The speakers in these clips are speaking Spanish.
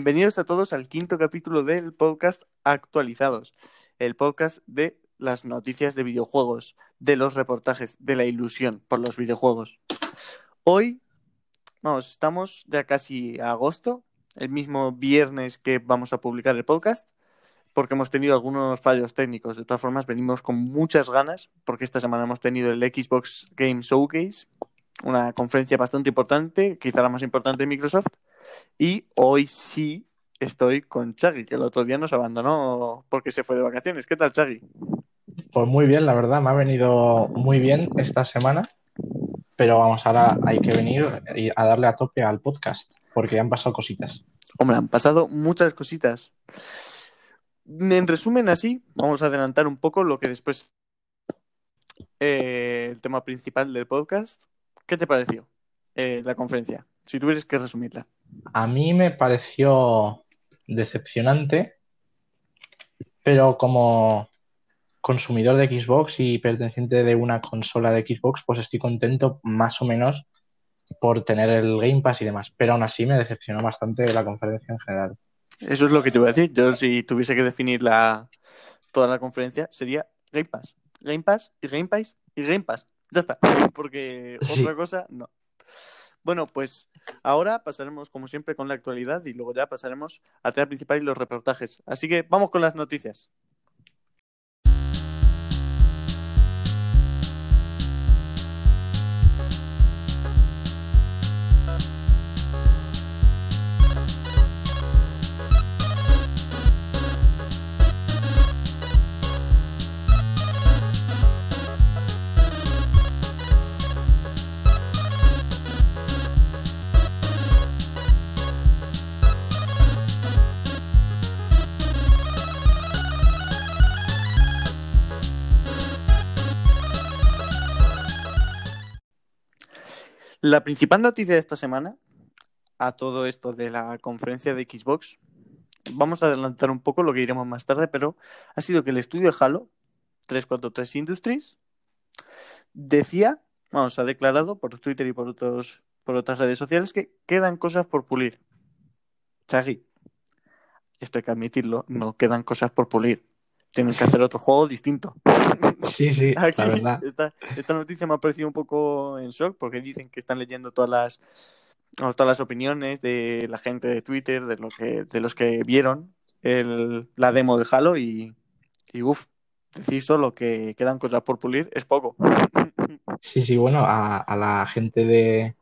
Bienvenidos a todos al quinto capítulo del podcast Actualizados, el podcast de las noticias de videojuegos, de los reportajes, de la ilusión por los videojuegos. Hoy, vamos, estamos ya casi a agosto, el mismo viernes que vamos a publicar el podcast, porque hemos tenido algunos fallos técnicos. De todas formas, venimos con muchas ganas, porque esta semana hemos tenido el Xbox Game Showcase, una conferencia bastante importante, quizá la más importante de Microsoft, y hoy sí estoy con Chagui, que el otro día nos abandonó porque se fue de vacaciones. ¿Qué tal, Chagui? Pues muy bien, la verdad, me ha venido muy bien esta semana, pero vamos, ahora hay que venir a darle a tope al podcast, porque han pasado cositas. Hombre, han pasado muchas cositas. En resumen, así, vamos a adelantar un poco lo que después eh, el tema principal del podcast. ¿Qué te pareció eh, la conferencia? Si tuvieras que resumirla. A mí me pareció decepcionante, pero como consumidor de Xbox y perteneciente de una consola de Xbox, pues estoy contento más o menos por tener el Game Pass y demás, pero aún así me decepcionó bastante la conferencia en general. Eso es lo que te voy a decir. Yo si tuviese que definir la, toda la conferencia sería Game Pass. Game Pass y Game Pass y Game Pass. Ya está. Porque Sí. otra cosa, no. Bueno, pues ahora pasaremos como siempre con la actualidad y luego ya pasaremos al tema principal y los reportajes. Así que vamos con las noticias. La principal noticia de esta semana, a todo esto de la conferencia de Xbox, vamos a adelantar un poco lo que diremos más tarde, pero ha sido que el estudio Halo 343 Industries decía, vamos, ha declarado por Twitter y por, otros, por otras redes sociales que quedan cosas por pulir. Chagui, esto hay que admitirlo, no quedan cosas por pulir. Tienen que hacer otro juego distinto. Sí, sí, Aquí, la verdad. esta, esta noticia me ha parecido un poco en shock porque dicen que están leyendo todas las todas las opiniones de la gente de Twitter, de, lo que, de los que vieron el, la demo de Halo y, y uff, decir solo que quedan cosas por pulir es poco. Sí, sí, bueno, a, a la gente de,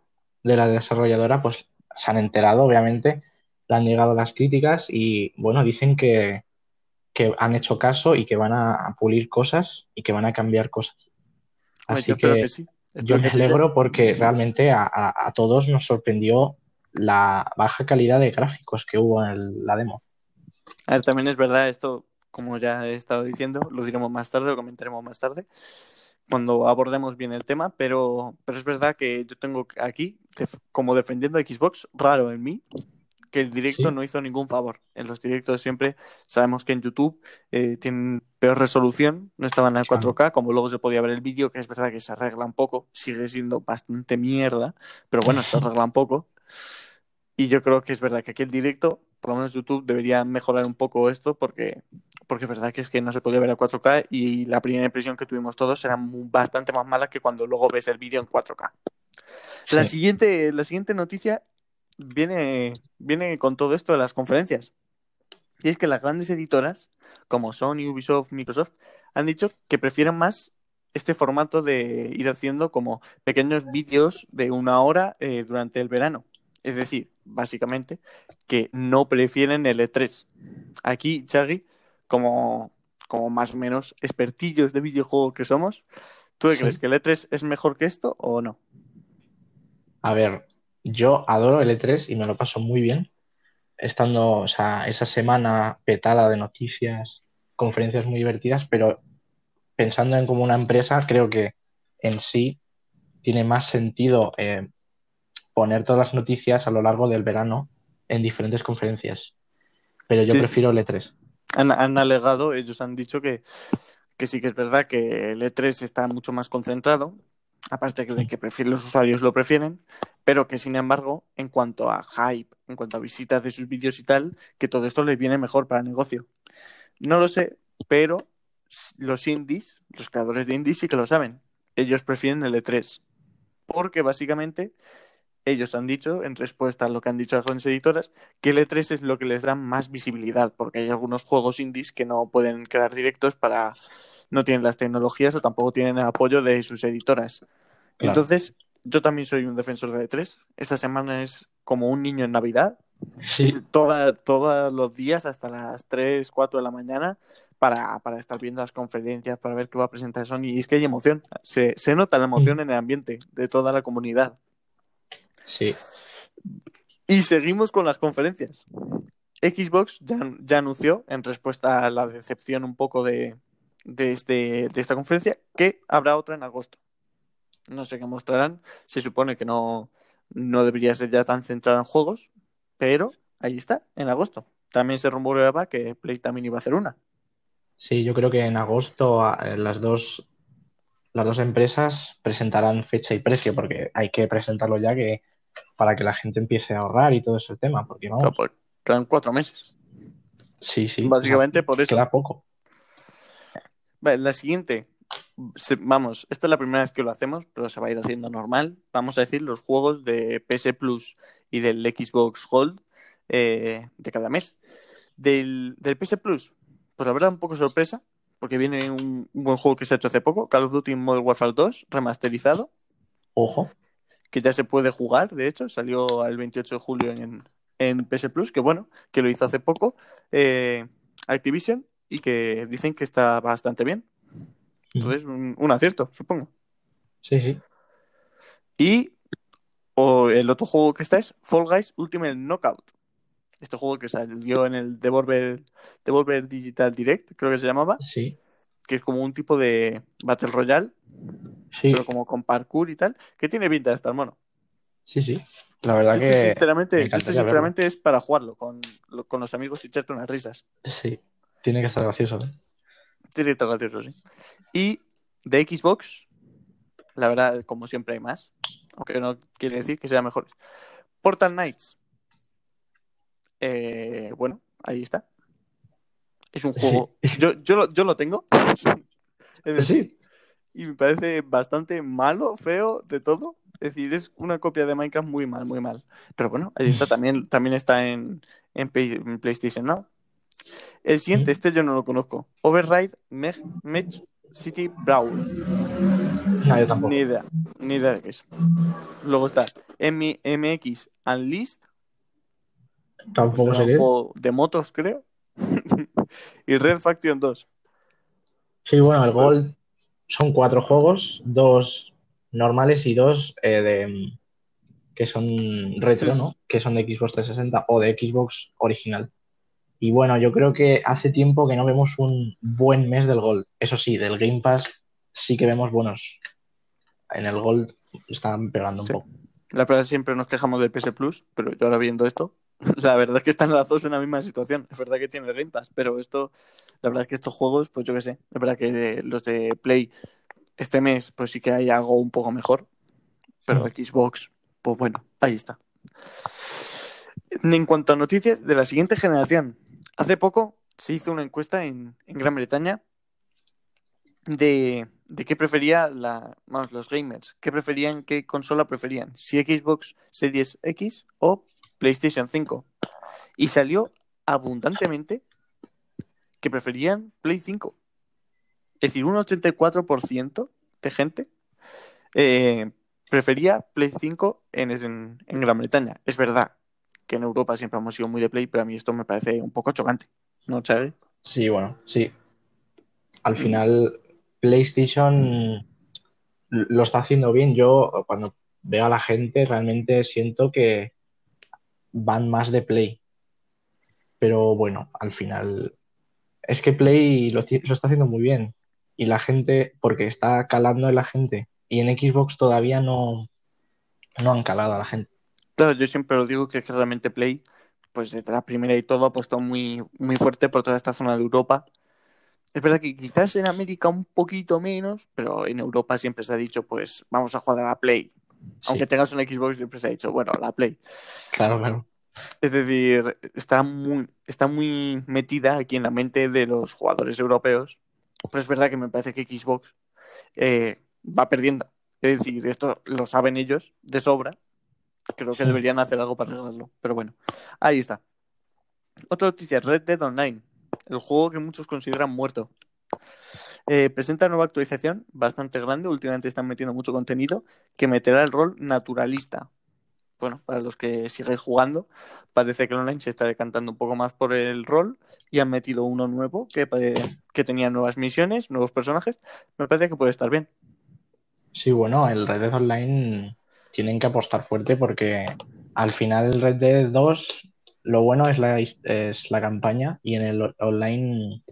de la desarrolladora pues se han enterado, obviamente, le han llegado las críticas y bueno, dicen que, que han hecho caso y que van a, pulir cosas y que van a cambiar cosas. Hombre, Así yo que que sí. yo me alegro porque realmente a, a- a todos nos sorprendió la baja calidad de gráficos que hubo en el- la demo. A ver, también es verdad esto, como ya he estado diciendo, lo diremos más tarde, lo comentaremos más tarde, cuando abordemos bien el tema, pero, pero es verdad que yo tengo aquí, como defendiendo a Xbox, raro en mí, que el directo Sí. no hizo ningún favor. En los directos siempre sabemos que en YouTube eh, tienen peor resolución, no estaban en Claro. 4K, como luego se podía ver el vídeo, que es verdad que se arregla un poco, sigue siendo bastante mierda, pero bueno, se arregla un poco. Y yo creo que es verdad que aquí el directo, por lo menos YouTube, debería mejorar un poco esto porque, porque es verdad que es que no se podía ver a 4K y la primera impresión que tuvimos todos era bastante más mala que cuando luego ves el vídeo en 4K. La Sí. siguiente, la siguiente noticia viene, viene con todo esto de las conferencias. Y es que las grandes editoras, como Sony, Ubisoft, Microsoft, han dicho que prefieren más este formato de ir haciendo como pequeños vídeos de una hora eh, durante el verano. Es decir, básicamente, que no prefieren el E3. Aquí, Chagui, como, como más o menos expertillos de videojuego que somos, ¿tú Sí. crees que el E3 es mejor que esto o no? A ver, yo adoro el E3 y me lo paso muy bien estando, o sea, esa semana petada de noticias, conferencias muy divertidas, pero pensando en como una empresa, creo que en sí tiene más sentido eh, poner todas las noticias a lo largo del verano en diferentes conferencias. Pero yo Sí, prefiero el E3. Han, han alegado, ellos han dicho que, que sí que es verdad que el E3 está mucho más concentrado. Aparte de que prefieren, los usuarios lo prefieren, pero que sin embargo, en cuanto a hype, en cuanto a visitas de sus vídeos y tal, que todo esto les viene mejor para el negocio. No lo sé, pero los indies, los creadores de indies sí que lo saben. Ellos prefieren el E3, porque básicamente ellos han dicho, en respuesta a lo que han dicho las grandes editoras, que el E3 es lo que les da más visibilidad, porque hay algunos juegos indies que no pueden crear directos para no tienen las tecnologías o tampoco tienen el apoyo de sus editoras. Entonces, yo también soy un defensor de E3. Esa semana es como un niño en Navidad. Sí. todos los días hasta las 3, 4 de la mañana para, estar viendo las conferencias, para ver qué va a presentar Sony. Y es que hay emoción. Se, nota la emoción en el ambiente de toda la comunidad. Sí. Y seguimos con las conferencias. Xbox ya, ya anunció, en respuesta a la decepción un poco de, de, este, de esta conferencia, que habrá otra en agosto. No sé qué mostrarán. Se supone que no, no debería ser ya tan centrada en juegos, pero ahí está, en agosto. También se rumoreaba que Play también iba a hacer una. Sí, yo creo que en agosto las dos, las dos empresas presentarán fecha y precio, porque hay que presentarlo ya que para que la gente empiece a ahorrar y todo ese tema, porque vamos. Pues, quedan cuatro meses. Sí, sí. Básicamente por eso. Queda poco. Vale, la siguiente. vamos, esta es la primera vez que lo hacemos, pero se va a ir haciendo normal. Vamos a decir los juegos de PS Plus y del Xbox Gold eh, de cada mes. Del, del, PS Plus, pues la verdad un poco sorpresa, porque viene un, buen juego que se ha hecho hace poco, Call of Duty Modern Warfare 2, remasterizado. Ojo. Que ya se puede jugar, de hecho, salió el 28 de julio en, en PS Plus, que bueno, que lo hizo hace poco. Eh, Activision y que dicen que está bastante bien. Entonces, un, acierto, supongo. Sí, sí. Y o el otro juego que está es Fall Guys Ultimate Knockout. Este juego que salió en el Devolver, Devolver Digital Direct, creo que se llamaba. Sí. Que es como un tipo de Battle Royale. Sí. Pero como con parkour y tal. Que tiene pinta de estar mono. Sí, sí. La verdad que. Sinceramente, sinceramente es para jugarlo con, con los amigos y echarte unas risas. Sí. Tiene que estar gracioso, ¿eh? Tiene que estar gracioso, sí. Y de Xbox, la verdad, como siempre hay más. Aunque no quiere decir que sea mejor. Portal Knights. Eh, bueno, ahí está. Es un juego. Yo, yo, lo, yo lo tengo. Es decir, y me parece bastante malo, feo, de todo. Es decir, es una copia de Minecraft muy mal, muy mal. Pero bueno, ahí está, también, también está en, en PlayStation ¿no? El siguiente, este yo no lo conozco. Override Match City Brawl. No, yo tampoco. Ni idea, ni idea de qué es. Luego está MX Unleashed. Tampoco sé. Un juego de motos, creo. y Red Faction 2. Sí, bueno, el Gold son cuatro juegos, dos normales y dos eh, de que son retro, ¿no? Que son de Xbox 360 o de Xbox original. Y bueno, yo creo que hace tiempo que no vemos un buen mes del Gold. Eso sí, del Game Pass sí que vemos buenos. En el Gold están pegando un poco. La verdad siempre nos quejamos del PS Plus, pero yo ahora viendo esto, la verdad es que están las dos en la misma situación. Es verdad que tiene el Game Pass, pero esto, la verdad es que estos juegos, pues yo qué sé, es verdad que los de Play este mes, pues sí que hay algo un poco mejor, pero mm. Xbox, pues bueno, ahí está. En cuanto a noticias de la siguiente generación, Hace poco se hizo una encuesta en, Gran Bretaña de, qué prefería la, los gamers, qué preferían, qué consola preferían, si Xbox Series X o PlayStation 5. Y salió abundantemente que preferían Play 5. Es decir, un 84% de gente eh, prefería Play 5 en, en Gran Bretaña. Es verdad, que en Europa siempre hemos sido muy de Play, pero a mí esto me parece un poco chocante, ¿no, Charlie? Sí, bueno, sí. Al final, PlayStation lo está haciendo bien. Yo, cuando veo a la gente, realmente siento que van más de Play. Pero bueno, al final, es que Play lo, lo está haciendo muy bien. Y la gente, porque está calando en la gente. Y en Xbox todavía no, no han calado a la gente. Claro, yo siempre lo digo que, es que realmente Play, pues desde la primera y todo, ha puesto muy, muy fuerte por toda esta zona de Europa. Es verdad que quizás en América un poquito menos, pero en Europa siempre se ha dicho, pues vamos a jugar a la Play. Aunque Sí, tengas un Xbox, siempre se ha dicho, bueno, la Play. claro, claro. Es decir, está muy, está muy metida aquí en la mente de los jugadores europeos. Pero es verdad que me parece que Xbox eh, va perdiendo. Es decir, esto lo saben ellos de sobra. Creo que deberían hacer algo para arreglarlo. Pero bueno, ahí está. Otra noticia, Red Dead Online, el juego que muchos consideran muerto. Eh, presenta nueva actualización bastante grande. Últimamente están metiendo mucho contenido que meterá el rol naturalista. Bueno, para los que sigáis jugando, parece que el online se está decantando un poco más por el rol y han metido uno nuevo que, que tenía nuevas misiones, nuevos personajes. Me parece que puede estar bien. Sí, bueno, el Red Dead Online tienen que apostar fuerte porque al final el Red Dead 2 lo bueno es la, es la campaña y en el online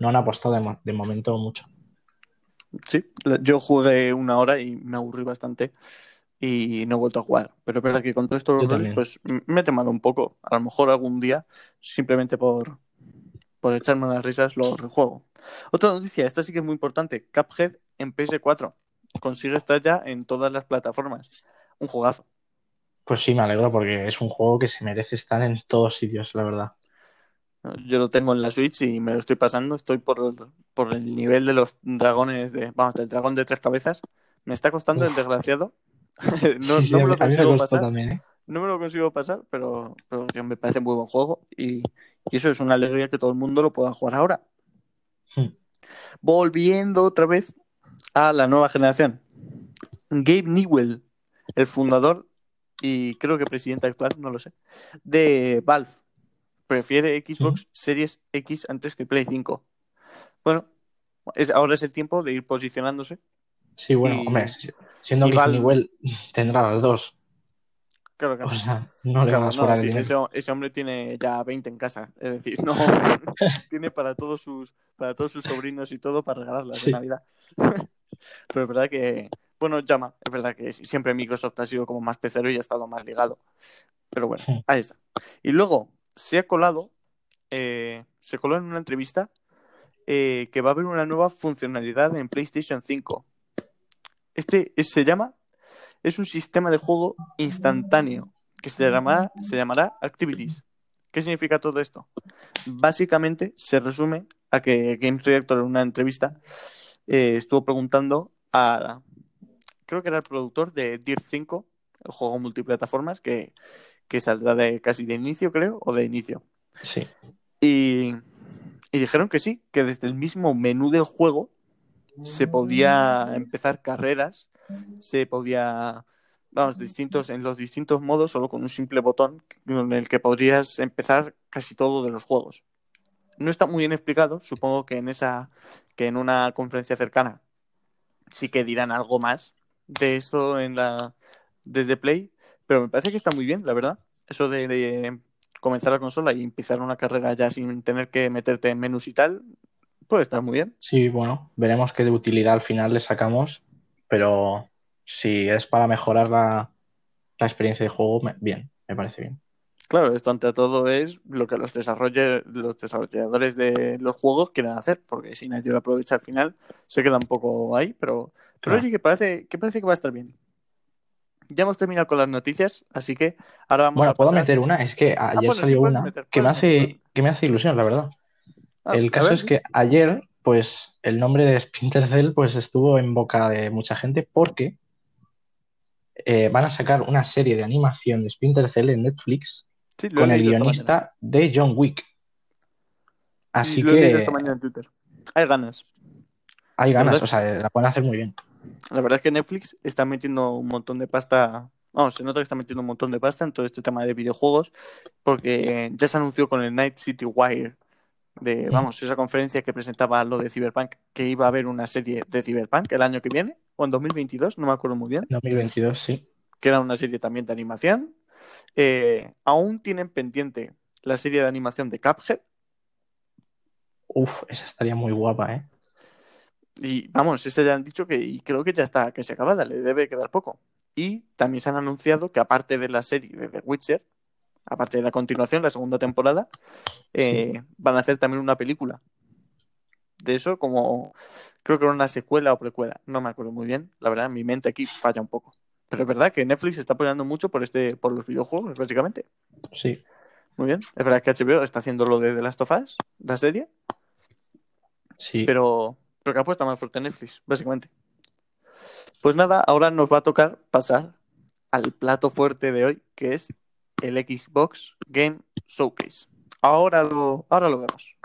no han apostado de, mo- de momento mucho. Sí, yo jugué una hora y me aburrí bastante y no he vuelto a jugar. Pero es verdad que con todos estos roles, también. pues me he temado un poco. A lo mejor algún día, simplemente por, por echarme unas risas, lo rejuego. Otra noticia, esta sí que es muy importante. Cuphead en PS4. Consigue estar ya en todas las plataformas. Un juegazo. Pues sí, me alegro porque es un juego que se merece estar en todos sitios, la verdad. Yo lo tengo en la Switch y me lo estoy pasando. Estoy por, por el nivel de los dragones de. Vamos, del dragón de tres cabezas. Me está costando el desgraciado. no, Sí, sí, no a me lo consigo pasar. también, ¿eh? No me lo consigo pasar, pero, pero tío, me parece muy buen juego. Y, y eso es una alegría que todo el mundo lo pueda jugar ahora. Hmm. Volviendo otra vez a la nueva generación. Gabe Newell, el fundador y creo que presidente actual, no lo sé, de Valve. Prefiere Xbox Series X antes que Play 5. Bueno, es, ahora es el tiempo de ir posicionándose. Sí, bueno, Y- hombre, si- siendo y que Val- Newell tendrá las dos. Claro, claro. O sea, no le Claro, no, sí, ese, ese hombre tiene ya 20 en casa. Es decir, no tiene para todos sus para todos sus sobrinos y todo para regalarlas Sí. de Navidad. Pero es verdad que, bueno, llama. Es verdad que siempre Microsoft ha sido como más pecero y ha estado más ligado. Pero bueno, Sí. ahí está. Y luego se ha colado, eh, se coló en una entrevista eh, que va a haber una nueva funcionalidad en PlayStation 5. Este es- se llama, es un sistema de juego instantáneo que se llamará, se llamará Activities. ¿Qué significa todo esto? Básicamente se resume a que Games Reactor en una entrevista eh, estuvo preguntando a, creo que era el productor de Dirt 5, el juego multiplataformas que, que saldrá de casi de inicio, creo, o de inicio. Sí. Y, y dijeron que sí, que desde el mismo menú del juego se podía empezar carreras, se podía, vamos, distintos, en los distintos modos, solo con un simple botón con el que podrías empezar casi todo de los juegos. No está muy bien explicado, supongo que en esa, que en una conferencia cercana sí que dirán algo más de eso en la desde Play, pero me parece que está muy bien, la verdad. Eso de, comenzar la consola y empezar una carrera ya sin tener que meterte en menús y tal, puede estar muy bien. Sí, bueno, veremos qué de utilidad al final le sacamos, pero si es para mejorar la, la experiencia de juego, me- bien, me parece bien. Claro, esto ante todo es lo que los, los desarrolladores de los juegos quieren hacer, porque si nadie lo aprovecha al final, se queda un poco ahí, pero, pero oye, que parece, que parece que va a estar bien. Ya hemos terminado con las noticias, así que ahora vamos Bueno, a puedo pasar... meter una, es que ayer bueno, sí, salió una meter, que me hace, que me hace ilusión, la verdad. Ah, El caso ver, es que ayer, pues, el nombre de Splinter Cell, pues, estuvo en boca de mucha gente porque eh, van a sacar una serie de animación de Splinter Cell en Netflix sí, con el guionista de John Wick. Sí, Así he que esta mañana en Twitter. Hay ganas. hay ganas, verdad- o sea, la pueden hacer muy bien. La verdad es que Netflix está metiendo un montón de pasta. Vamos, se nota que está metiendo un montón de pasta en todo este tema de videojuegos, porque ya se anunció con el Night City Wire, de, Mm. vamos, esa conferencia que presentaba lo de Cyberpunk, que iba a haber una serie de Cyberpunk el año que viene, o en 2022, no me acuerdo muy bien, 2022, sí. que era una serie también de animación. Eh, aún tienen pendiente la serie de animación de Cuphead, Uf, esa estaría muy guapa, ¿eh? Y vamos, ese ya han dicho que y creo que ya está, que se acabada, le debe quedar poco. Y también se han anunciado que aparte de la serie de The Witcher, aparte de la continuación, la segunda temporada, eh, van a hacer también una película. de eso, como creo que era una secuela o precuela, no me acuerdo muy bien, la verdad, mi mente aquí falla un poco. Pero es verdad que Netflix está apoyando mucho por este, por los videojuegos, básicamente. Sí. Muy bien. Es verdad que HBO está haciendo lo de The Last of Us, la serie, Sí. pero, pero que apuesta más fuerte Netflix, básicamente. Pues nada, ahora nos va a tocar pasar al plato fuerte de hoy, que es el Xbox Game Showcase. Ahora lo, ahora lo vemos.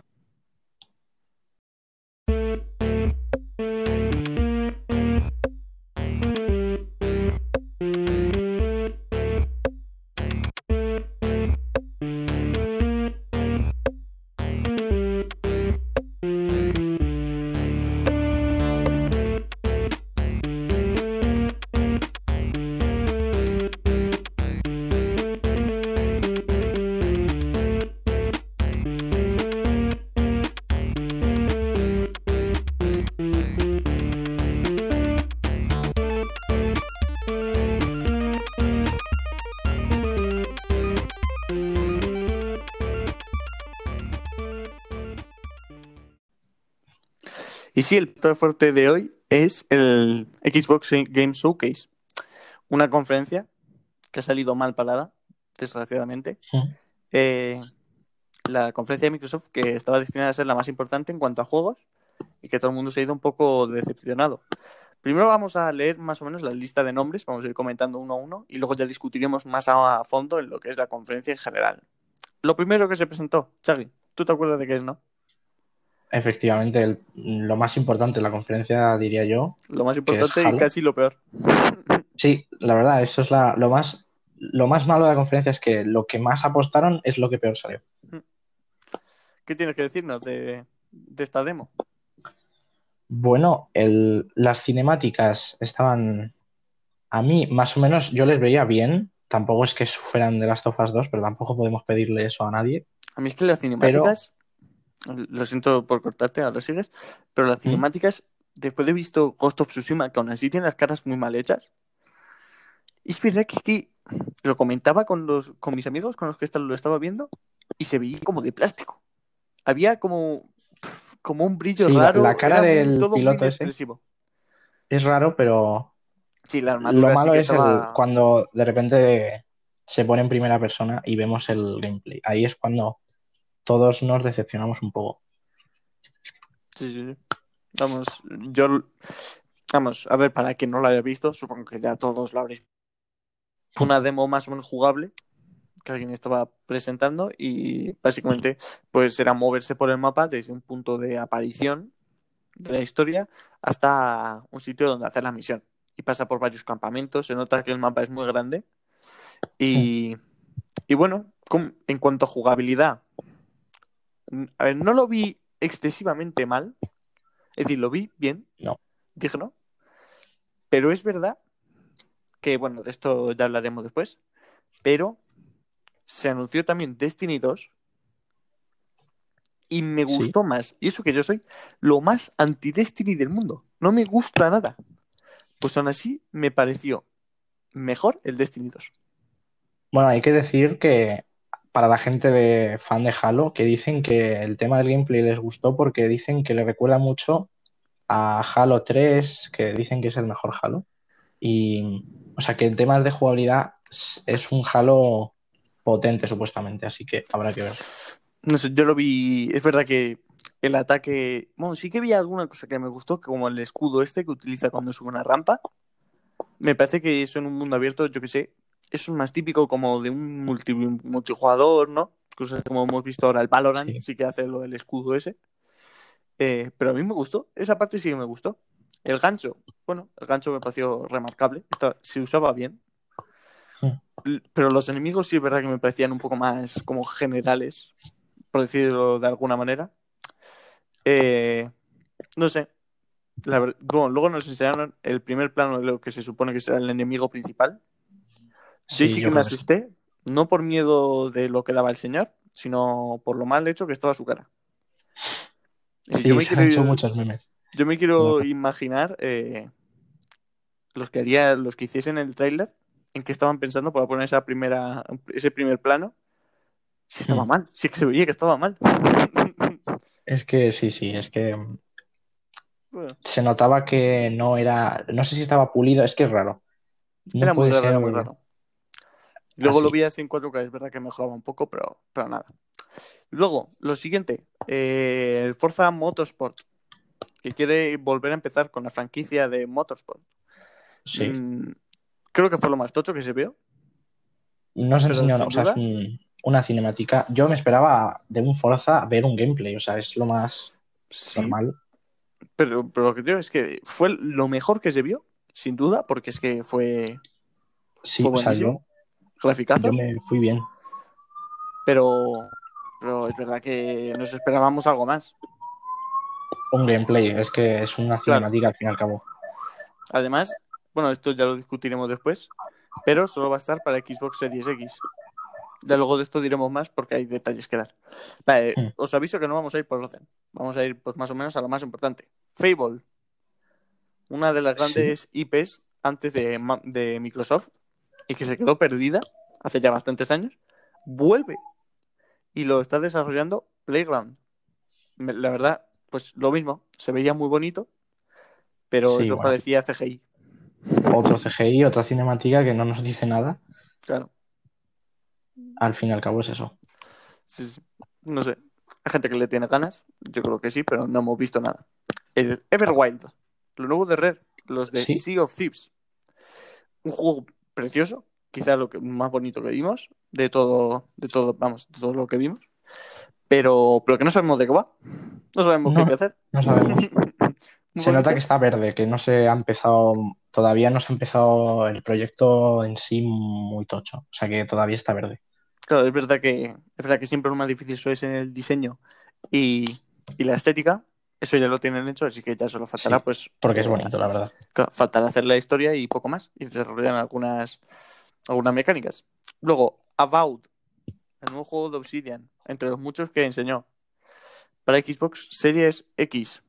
Y sí, el plato fuerte de hoy es el Xbox Game Showcase, una conferencia que ha salido mal parada, desgraciadamente. Eh, la conferencia de Microsoft que estaba destinada a ser la más importante en cuanto a juegos y que todo el mundo se ha ido un poco decepcionado. Primero vamos a leer más o menos la lista de nombres, vamos a ir comentando uno a uno y luego ya discutiremos más a fondo en lo que es la conferencia en general. Lo primero que se presentó, Chagui, ¿tú te acuerdas de qué es, no? Efectivamente, el- lo más importante de la conferencia, diría yo. Lo más ¿Qué es importante y casi lo peor. Sí, la verdad, eso es la, lo más, lo más malo de la conferencia es que lo que más apostaron es lo que peor salió. ¿Qué tienes que decirnos de, de esta demo? Bueno, el, las cinemáticas estaban, a mí más o menos, yo les veía bien. Tampoco es que fueran de Last of Us 2, pero tampoco podemos pedirle eso a nadie. A mí es que las cinemáticas, lo siento por cortarte, ahora sigues, pero las cinemáticas, después de visto Ghost of Tsushima, que aún así tiene las caras muy mal hechas, y es verdad que, lo comentaba con, los, con mis amigos con los que lo estaba viendo y se veía como de plástico. Había como, como un brillo Sí, la- raro. la cara del todo piloto ese. Es raro, pero Sí, la lo sí malo que es el- cuando de repente se pone en primera persona y vemos el gameplay. Ahí es cuando todos nos decepcionamos un poco. Sí, sí. Vamos, yo. Vamos, a ver, para quien no lo haya visto, supongo que ya todos lo habréis. Fue una demo más o menos jugable que alguien estaba presentando y básicamente pues era moverse por el mapa desde un punto de aparición de la historia hasta un sitio donde hacer la misión. Y pasa por varios campamentos, se nota que el mapa es muy grande. Y, y bueno, en cuanto a jugabilidad, a ver, no lo vi excesivamente mal. Es decir, lo vi bien. No. Dije no. Pero es verdad que, bueno, de esto ya hablaremos después. Pero se anunció también Destiny 2 y me Sí. gustó más. Y eso que yo soy lo más anti-Destiny del mundo. No me gusta nada. Pues aún así me pareció mejor el Destiny 2. Bueno, hay que decir que para la gente de fan de Halo, que dicen que el tema del gameplay les gustó porque dicen que le recuerda mucho a Halo 3, que dicen que es el mejor Halo. Y, o sea, que en temas de jugabilidad es- un Halo potente, supuestamente, así que habrá que ver. No sé, yo lo vi. Es verdad que el ataque. Bueno, sí que vi alguna cosa que me gustó, como el escudo este que utiliza cuando sube una rampa. Me parece que eso en un mundo abierto, yo que sé, eso es más típico como de un multi- multijugador, ¿no? Cosas como hemos visto ahora, el Valorant Sí. sí, que hace lo del escudo ese. Eh, pero a mí me gustó, esa parte sí que me gustó. El gancho, bueno, el gancho me pareció remarcable, Estaba- se usaba bien. Pero los enemigos sí es verdad que me parecían un poco más como generales, por decirlo de alguna manera. Eh, no sé. La bueno, luego nos enseñaron el primer plano de lo que se supone que será el enemigo principal. Yo sí, yo que me que sí. asusté, no por miedo de lo que daba el señor, sino por lo mal hecho que estaba su cara. Y Sí, yo me se han quiero, hecho muchos memes. yo me quiero imaginar eh, los que haría, los que hiciesen el tráiler, en qué estaban pensando para poner esa primera, ese primer plano. Si estaba Hmm. mal, sí que se veía que estaba mal. Es que sí, sí, es que Bueno, se notaba que no era, no sé si estaba pulido, es que es raro. No era muy raro, ser muy raro. Luego así. lo vi así en 4K, es verdad que mejoraba un poco, pero, pero nada. Luego, lo siguiente, eh, el Forza Motorsport, que quiere volver a empezar con la franquicia de Motorsport. Sí. Mm, creo que fue lo más tocho que se vio. No se enseñó, o sea, es un- una cinemática. Yo me esperaba de un Forza ver un gameplay, o sea, es lo más Sí, normal. pero, pero lo que digo es que fue lo mejor que se vio, sin duda, porque es que fue Sí, Fue o sea, yo, graficazos, yo me fui bien. pero, pero es verdad que nos esperábamos algo más. Un gameplay, es que es una Claro. cinemática al fin y al cabo. Además, bueno, esto ya lo discutiremos después, pero solo va a estar para Xbox Series X. Ya luego de esto diremos más porque hay detalles que dar. Vale, Mm. os aviso que no vamos a ir por orden. Vamos a ir pues más o menos a lo más importante. Fable, una de las Sí. grandes IPs antes de, de Microsoft y que se quedó perdida hace ya bastantes años, vuelve y lo está desarrollando Playground. La verdad, pues lo mismo, se veía muy bonito, pero Sí, eso bueno. parecía CGI. Otro CGI, otra cinemática que no nos dice nada. Claro. Al fin y al cabo es eso. Sí, sí. No sé. Hay gente que le tiene ganas. Yo creo que sí, pero no hemos visto nada. El Everwild. Lo nuevo de Rare. Los de Sí. Sea of Thieves. Un juego precioso. Quizá lo que, más bonito que vimos. De todo, de todo, vamos, de todo lo que vimos. Pero, pero que no sabemos de qué va. No sabemos qué No, hay que hacer. No sabemos. Se nota que está verde, que no se ha empezado, todavía no se ha empezado el proyecto en sí muy tocho. O sea que todavía está verde. Claro, es verdad que, es verdad que siempre lo más difícil eso es en el diseño y, y la estética. Eso ya lo tienen hecho, así que ya solo faltará, Sí, pues. Porque es eh, bonito, la verdad. Faltará hacer la historia y poco más. Y desarrollan algunas, algunas mecánicas. Luego, About, el nuevo juego de Obsidian, entre los muchos que enseñó. Para Xbox Series X.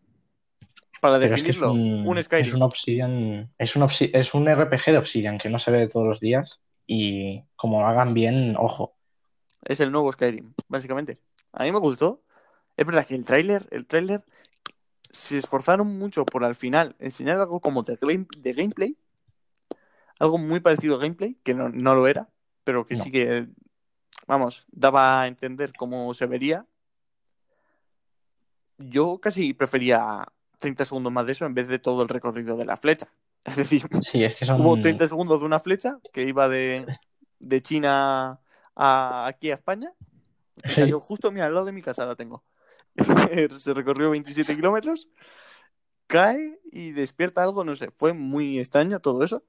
Para Pero es que es definirlo, un, un, es Skyrim. un Obsidian, es un, Obsi- es un RPG de Obsidian que no se ve todos los días y como lo hagan bien, ojo. Es el nuevo Skyrim, básicamente. A mí me gustó. Es verdad que el tráiler, el tráiler, se esforzaron mucho por al final enseñar algo como de, game- de gameplay. Algo muy parecido a gameplay, que no, no lo era, pero que No. sí que, vamos, daba a entender cómo se vería. Yo casi prefería 30 segundos más de eso en vez de todo el recorrido de la flecha. Es decir, Sí, es que son... Hubo 30 segundos de una flecha que iba de, de China a aquí a España. Sí. Cayó justo mira, al lado de mi casa, la tengo. Se recorrió 27 kilómetros, cae y despierta algo, no sé. Fue muy extraño todo eso.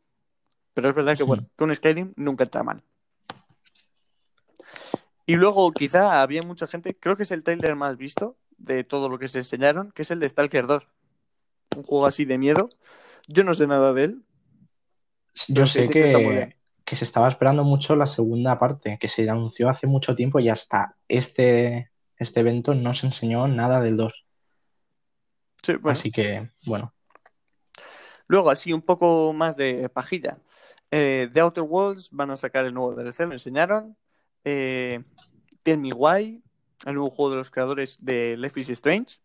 Pero es verdad que, bueno, que un Skyrim nunca está mal. Y luego, quizá había mucha gente, creo que es el trailer más visto de todo lo que se enseñaron, que es el de Stalker 2. Un juego así de miedo. Yo no sé nada de él, Yo sé que que, que se estaba esperando mucho la segunda parte, que se anunció hace mucho tiempo y hasta este, este evento no se enseñó nada del 2. Sí, bueno. Así que, bueno, Luego, así un poco más de pajilla. Eh, The Outer Worlds van a sacar el nuevo DLC, lo enseñaron. Eh, Tell Me Why, el nuevo juego de los creadores de Life is Strange,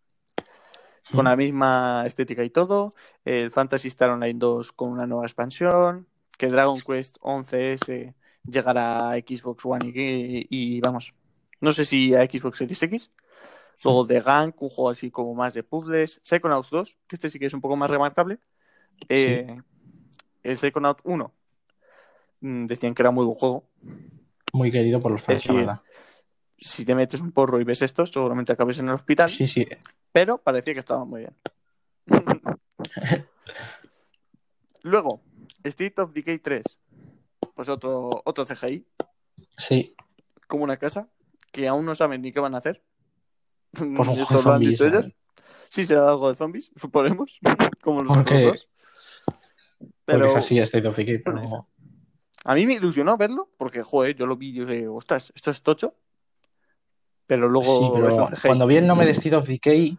con la misma estética y todo. El Fantasy Star Online 2 con una nueva expansión. Que Dragon Quest 11S llegará a Xbox One y, y vamos, no sé si a Xbox Series X. Luego The Gank, un juego así como más de puzzles. Psychonauts 2, que este sí que es un poco más remarcable. Eh, El Psychonaut 1 mm, decían que era muy buen juego. muy querido por los fans, decir, verdad. Si te metes un porro y ves esto, seguramente acabes en el hospital. Sí, sí, Pero parecía que estaba muy bien. Luego, State of Decay 3. Pues otro, otro CGI, sí. como una casa, que aún no saben ni qué van a hacer. Juego Esto lo han dicho ¿eh? ellos. Sí, será algo de zombies, suponemos, como los Porque- otros dos. Pero es así pero Bueno, a mí me ilusionó verlo, porque, joder, yo lo vi y dije, ostras, esto es tocho. Pero luego Sí, pero cuando vi el nombre de State of Decay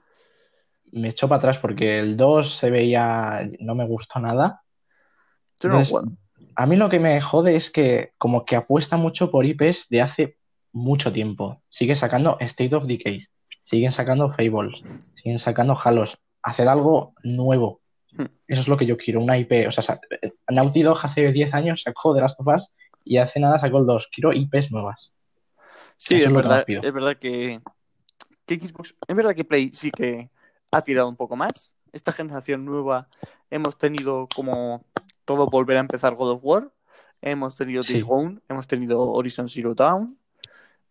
me echó para atrás porque el 2 se veía, no me gustó nada. No a mí lo que me jode es que como que apuesta mucho por IPs de hace mucho tiempo. Sigue sacando State of Decay. siguen sacando Fables, siguen sacando Halos. Hacer algo nuevo. Hmm. Eso es lo que yo quiero, una IP. O sea, Naughty Dog hace 10 años sacó The Last of Us y hace nada sacó el 2. Quiero IPs nuevas. Sí, es es verdad, es verdad que, que Xbox, es verdad que Play sí que ha tirado un poco más. Esta generación nueva hemos tenido como todo volver a empezar God of War, hemos tenido Sí. Days Gone, hemos tenido Horizon Zero Dawn,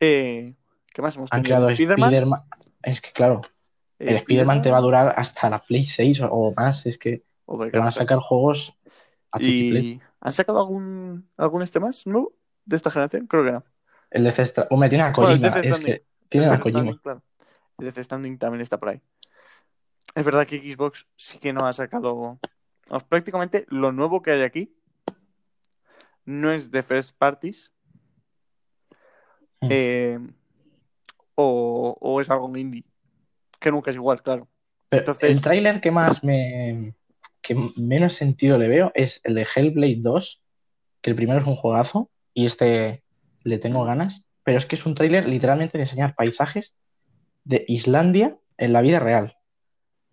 eh, ¿qué más hemos Han tenido? creado Spider-Man, Spider-Man. Es que, claro, el Spider-Man te va a durar hasta la Play 6 o, más. Es que te van a sacar juegos a y ¿han sacado algún algún este más nuevo de esta generación? Creo que no. El de Cestra... Hombre, tiene a Bueno, el Kojima. Death es que tiene El a Kojima. Stranding, claro. El Death Stranding también está por ahí. Es verdad que Xbox sí que no ha sacado. prácticamente lo nuevo que hay aquí no es de first parties. Hmm. eh, o, o es algo indie. Que nunca es igual, claro. Pero Entonces- el tráiler que más me... que menos sentido le veo es el de Hellblade 2, que el primero es un juegazo y este le tengo ganas, pero es que es un tráiler literalmente de enseñar paisajes de Islandia en la vida real.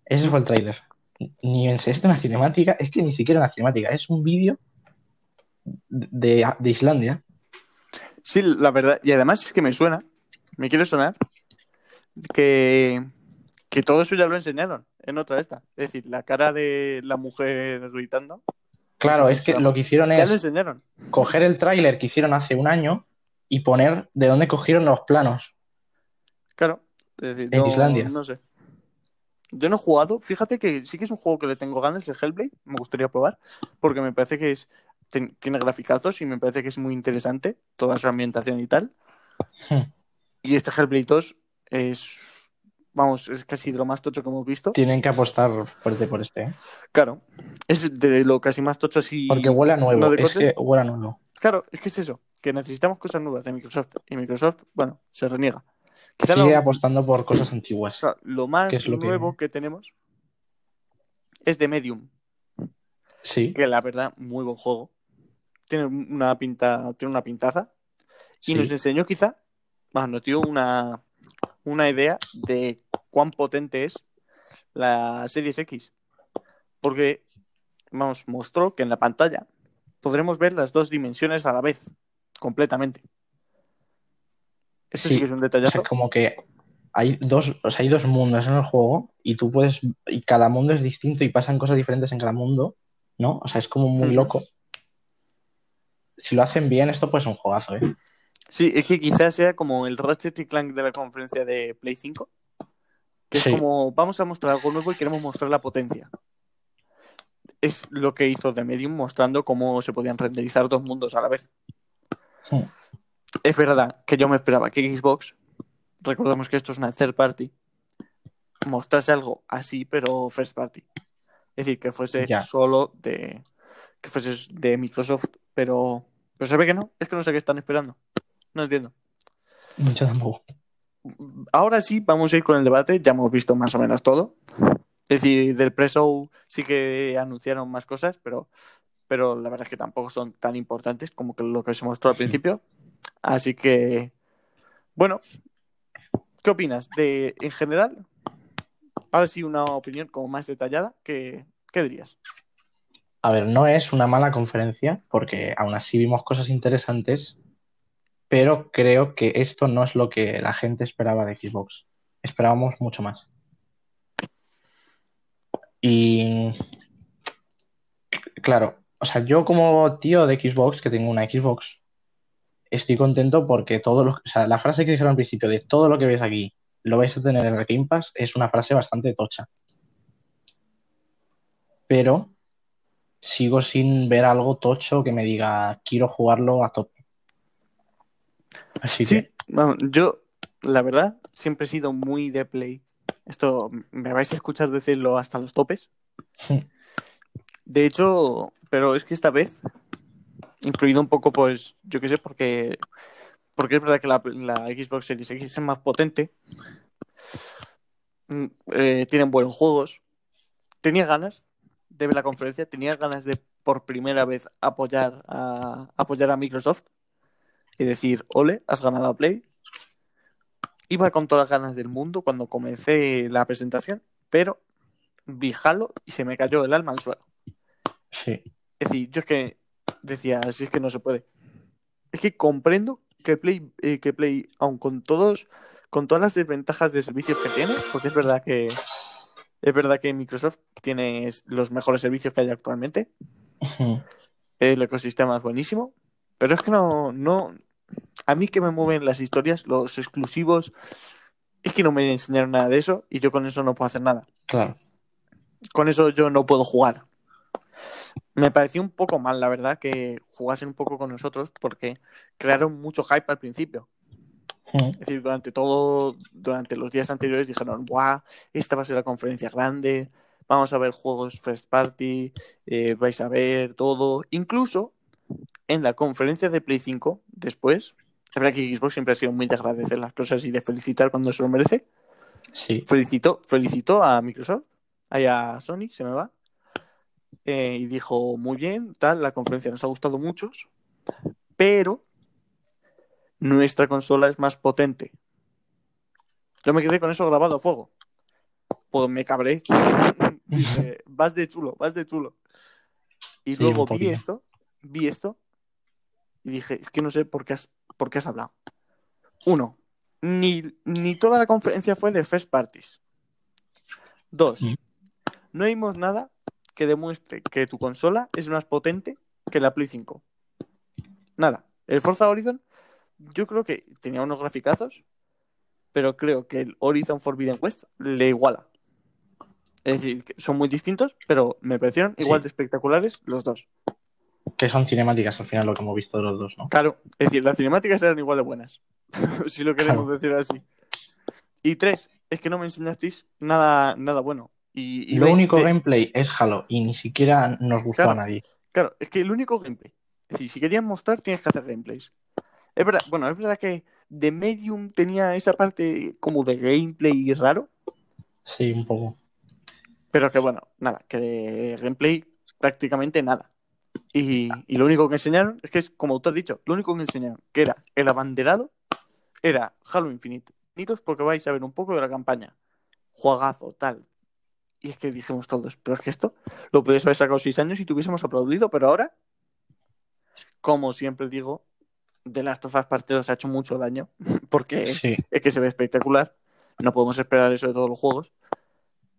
Ese fue el tráiler. Ni en esta una cinemática, es que ni siquiera una cinemática, es un vídeo de, de Islandia. Sí, la verdad. Y además es que me suena, me quiere sonar, que, que todo eso ya lo enseñaron en otra esta. Es decir, la cara de la mujer gritando. Claro, es que es- lo que hicieron Ya lo es enseñaron. coger el tráiler que hicieron hace un año y poner de dónde cogieron los planos. Claro. Es decir, En no, Islandia. no sé. Yo no he jugado. Fíjate que sí que es un juego que le tengo ganas, el Hellblade. Me gustaría probar. Porque me parece que es ten- tiene graficazos y me parece que es muy interesante toda su ambientación y tal. Hmm. Y este Hellblade 2 es. Vamos, es casi de lo más tocho que hemos visto. Tienen que apostar fuerte por este, ¿eh? Claro. Es de lo casi más tocho así. Porque huele a nuevo. ¿No de es coche? que huele a nuevo. Claro, es que es eso. Que necesitamos cosas nuevas de Microsoft. Y Microsoft, bueno, se reniega. Quizá Sigue lo- apostando por cosas antiguas. O sea, lo más ¿Qué es lo que- nuevo que... tenemos es de Medium, Sí, que la verdad, muy buen juego. Tiene una pinta, tiene una pintaza. Y sí. nos enseñó quizá, más nos dio una, una idea de cuán potente es la Series X. Porque, vamos, mostró que en la pantalla podremos ver las dos dimensiones a la vez, completamente. Esto sí, Sí. que es un O sea, detallazo. como que hay dos, o sea, hay dos mundos en el juego y tú puedes, y cada mundo es distinto y pasan cosas diferentes en cada mundo, ¿no? O sea, es como muy loco. Si lo hacen bien, esto pues es un juegazo, ¿eh? Sí, es que quizás sea como el Ratchet y Clank de la conferencia de Play 5, que es como vamos a mostrar algo nuevo y queremos mostrar la potencia. Es lo que hizo The Medium mostrando cómo se podían renderizar dos mundos a la vez. Hmm. Es verdad que yo me esperaba que Xbox, recordemos que esto es una third party, mostrase algo así, pero first party. Es decir, que fuese Ya. solo de que fuese de Microsoft, pero pero se ve que no, es que no sé qué están esperando. No entiendo. Yo tampoco. Ahora sí, vamos a ir con el debate. Ya hemos visto más o menos todo. Es decir, del pre-show sí que anunciaron más cosas, pero, pero la verdad es que tampoco son tan importantes como que lo que se mostró al principio. Así que, bueno, ¿qué opinas? De, en general, ahora sí una opinión como más detallada. ¿Qué, qué dirías? A ver, no es una mala conferencia, porque aún así vimos cosas interesantes, pero creo que esto no es lo que la gente esperaba de Xbox. Esperábamos mucho más. Y claro, o sea, yo como tío de Xbox, que tengo una Xbox, estoy contento porque todo lo, o sea, la frase que dijeron al principio de todo lo que ves aquí lo vais a tener en el Game Pass es una frase bastante tocha. Pero sigo sin ver algo tocho que me diga quiero jugarlo a tope. Así Sí, que yo, la verdad, siempre he sido muy de Play. Esto me vais a escuchar decirlo hasta los topes. De hecho, pero es que esta vez, influido un poco, pues, yo qué sé, porque, porque es verdad que la, la Xbox Series X es más potente. Mm, eh, tienen buenos juegos. Tenía ganas de la conferencia, tenía ganas de por primera vez apoyar a, apoyar a Microsoft y decir, ole, has ganado a Play. iba con todas las ganas del mundo cuando comencé la presentación, pero vi Halo y se me cayó el alma al suelo. Sí. Es decir, yo es que decía, así es que no se puede. Es que comprendo que Play, eh, que Play, aun con todos, con todas las desventajas de servicios que tiene, porque es verdad que es verdad que Microsoft tiene los mejores servicios que hay actualmente. El ecosistema es buenísimo, pero es que no, no, a mí que me mueven las historias, los exclusivos, es que no me enseñaron nada de eso y yo con eso no puedo hacer nada. Claro. Con eso yo no puedo jugar. Me pareció un poco mal, la verdad, que jugasen un poco con nosotros porque crearon mucho hype al principio. Es decir, durante todo, durante los días anteriores dijeron, ¡buah! Esta va a ser la conferencia grande, vamos a ver juegos first party, eh, vais a ver todo. Incluso en la conferencia de Play 5, después, es verdad que Xbox siempre ha sido muy de agradecer las cosas y de felicitar cuando se lo merece. Sí. Felicitó, felicitó a Microsoft, ahí a Sony, se me va. eh, y dijo, muy bien, tal, la conferencia nos ha gustado mucho, pero nuestra consola es más potente. Yo me quedé con eso grabado a fuego. Pues me cabré. Vas de chulo, vas de chulo. Y Sí, luego vi esto, vi esto, y dije, es que no sé por qué has, por qué has hablado. Uno, ni, ni toda la conferencia fue de first parties. Dos, Mm. no vimos nada que demuestre que tu consola es más potente que la Play 5. Nada. El Forza Horizon, yo creo que tenía unos graficazos, pero creo que el Horizon Forbidden West le iguala. Es decir, que son muy distintos, pero me parecieron Sí. igual de espectaculares los dos. Que son cinemáticas al final lo que hemos visto de los dos, ¿no? Claro, es decir, las cinemáticas eran igual de buenas, si lo queremos Claro. decir así. Y tres, es que no me enseñasteis nada, nada bueno. Y, y Lo único de- gameplay es Halo y ni siquiera nos gustó Claro. a nadie. Claro, es que el único gameplay. Es decir, si querían mostrar, tienes que hacer gameplays. Es verdad, bueno, es verdad que The Medium tenía esa parte como de gameplay raro, Sí, un poco. pero que bueno, nada, que de gameplay prácticamente nada. Y, y lo único que enseñaron, es que es como tú has dicho, lo único que enseñaron, que era el abanderado, era Halo Infinite. Porque vais a ver un poco de la campaña. Juagazo, tal. Y es que dijimos todos, pero es que esto lo podías haber sacado seis años y tuviésemos aplaudido, pero ahora, como siempre digo, The Last of Us Parte 2 ha hecho mucho daño, porque Sí. es que se ve espectacular. No podemos esperar eso de todos los juegos.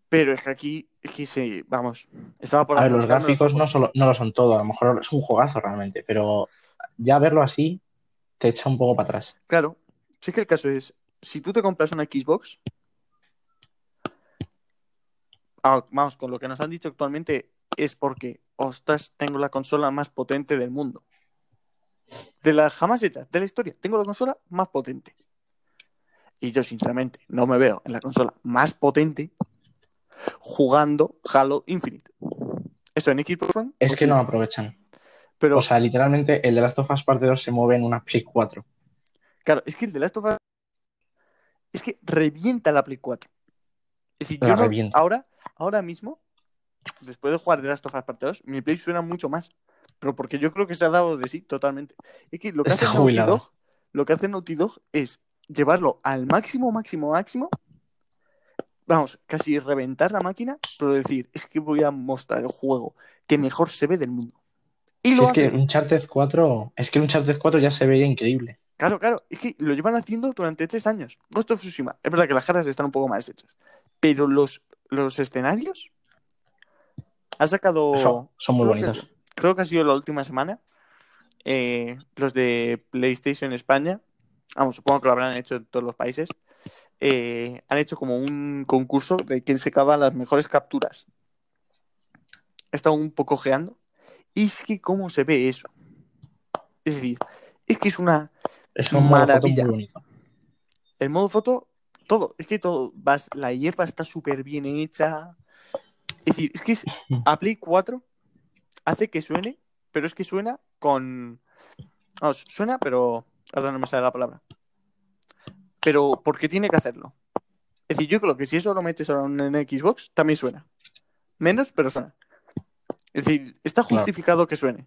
Pero es que aquí, sí, vamos, estaba por A ver, los gráficos no, solo, no lo son todo, a lo mejor es un juegazo realmente, pero ya verlo así te echa un poco para atrás. Claro, sí que el caso es, si tú te compras una Xbox, ah, vamos, con lo que nos han dicho actualmente es porque, ostras, tengo la consola más potente del mundo. De las jamás hechas, de la historia, tengo la consola más potente. Y yo, sinceramente, no me veo en la consola más potente jugando Halo Infinite. Eso en Xbox One. Es pues que sí, no aprovechan. Pero, O sea, literalmente el de Last of Us Parte 2 se mueve en una Play 4. Claro, es que el de Last of Us es que revienta la Play 4. Es decir, La yo no- ahora, ahora mismo, después de jugar de Last of Us Parte 2, mi Play suena mucho más. Pero porque yo creo que se ha dado de sí totalmente. Es que lo que hace Naughty. Dog, lo que hace Naughty Dog es llevarlo al máximo, máximo, máximo. Vamos, casi reventar la máquina, pero decir, es que voy a mostrar el juego que mejor se ve del mundo. Y Si lo es que hacen. Uncharted 4, es que Uncharted 4 ya se veía increíble. Claro, claro, es que lo llevan haciendo durante tres años. Ghost of Tsushima, es verdad que las caras están un poco más hechas, pero los, los escenarios ha sacado. Son, son muy que- bonitos. Creo que ha sido la última semana. eh, los de PlayStation España, vamos, supongo que lo habrán hecho en todos los países. eh, han hecho como un concurso de quién se cava las mejores capturas. He estado un poco ojeando. Y es que, ¿cómo se ve eso? Es decir, es que es una. Es un modo foto Maravilla. El modo foto, todo. Es que todo. Vas, la hierba está súper bien hecha. Es decir, es que es, a Play 4 hace que suene, pero es que suena con. Vamos, suena, pero. Ahora no me sale la palabra. Pero porque tiene que hacerlo. Es decir, yo creo que si eso lo metes ahora en Xbox, también suena. Menos, pero suena. Es decir, está Claro. justificado que suene.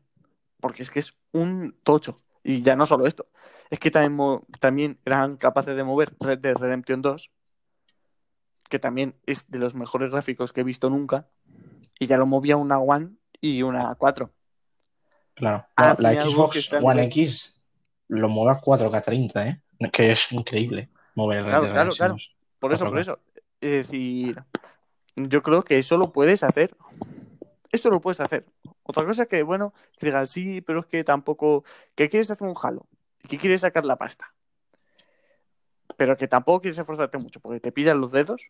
Porque es que es un tocho. Y ya no solo esto, es que también, también eran capaces de mover Red Dead Redemption 2, que también es de los mejores gráficos que he visto nunca, y ya lo movía una One y una 4. Claro. La Xbox One X lo mueve a 4K30, ¿eh? Que es increíble mover el Claro, claro, claro. 2. Por eso, por 4K. eso. Es decir, yo creo que eso lo puedes hacer. Eso lo puedes hacer. Otra cosa es que, bueno, que digas, sí, pero es que tampoco. que quieres hacer un halo y que quieres sacar la pasta. Pero que tampoco quieres esforzarte mucho porque te pillan los dedos.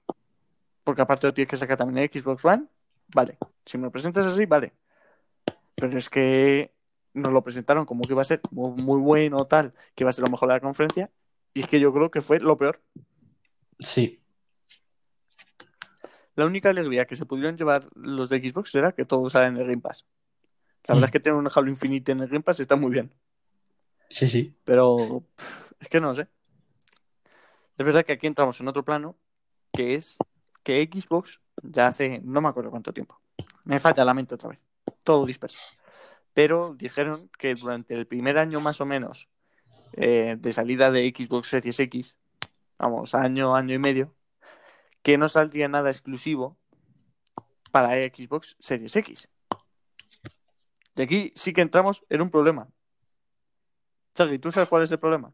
Porque aparte lo tienes que sacar también en Xbox One. Vale. Si me lo presentas así, vale. Pero es que nos lo presentaron como que iba a ser muy, muy bueno, tal, que iba a ser lo mejor de la conferencia. Y es que yo creo que fue lo peor. Sí, La única alegría que se pudieron llevar los de Xbox era que todos salen en el Game Pass. La verdad Mm. es que tener un Halo Infinite en el Game Pass está muy bien. sí, sí. Pero es que no sé. Es verdad que aquí entramos en otro plano, que es que Xbox ya hace no me acuerdo cuánto tiempo. Me falla la mente otra vez. Todo disperso. Pero dijeron que durante el primer año más o menos eh, de salida de Xbox Series X, vamos, año, año y medio, que no saldría nada exclusivo para Xbox Series X. Y aquí sí que entramos en un problema. Chagui, ¿tú sabes cuál es el problema?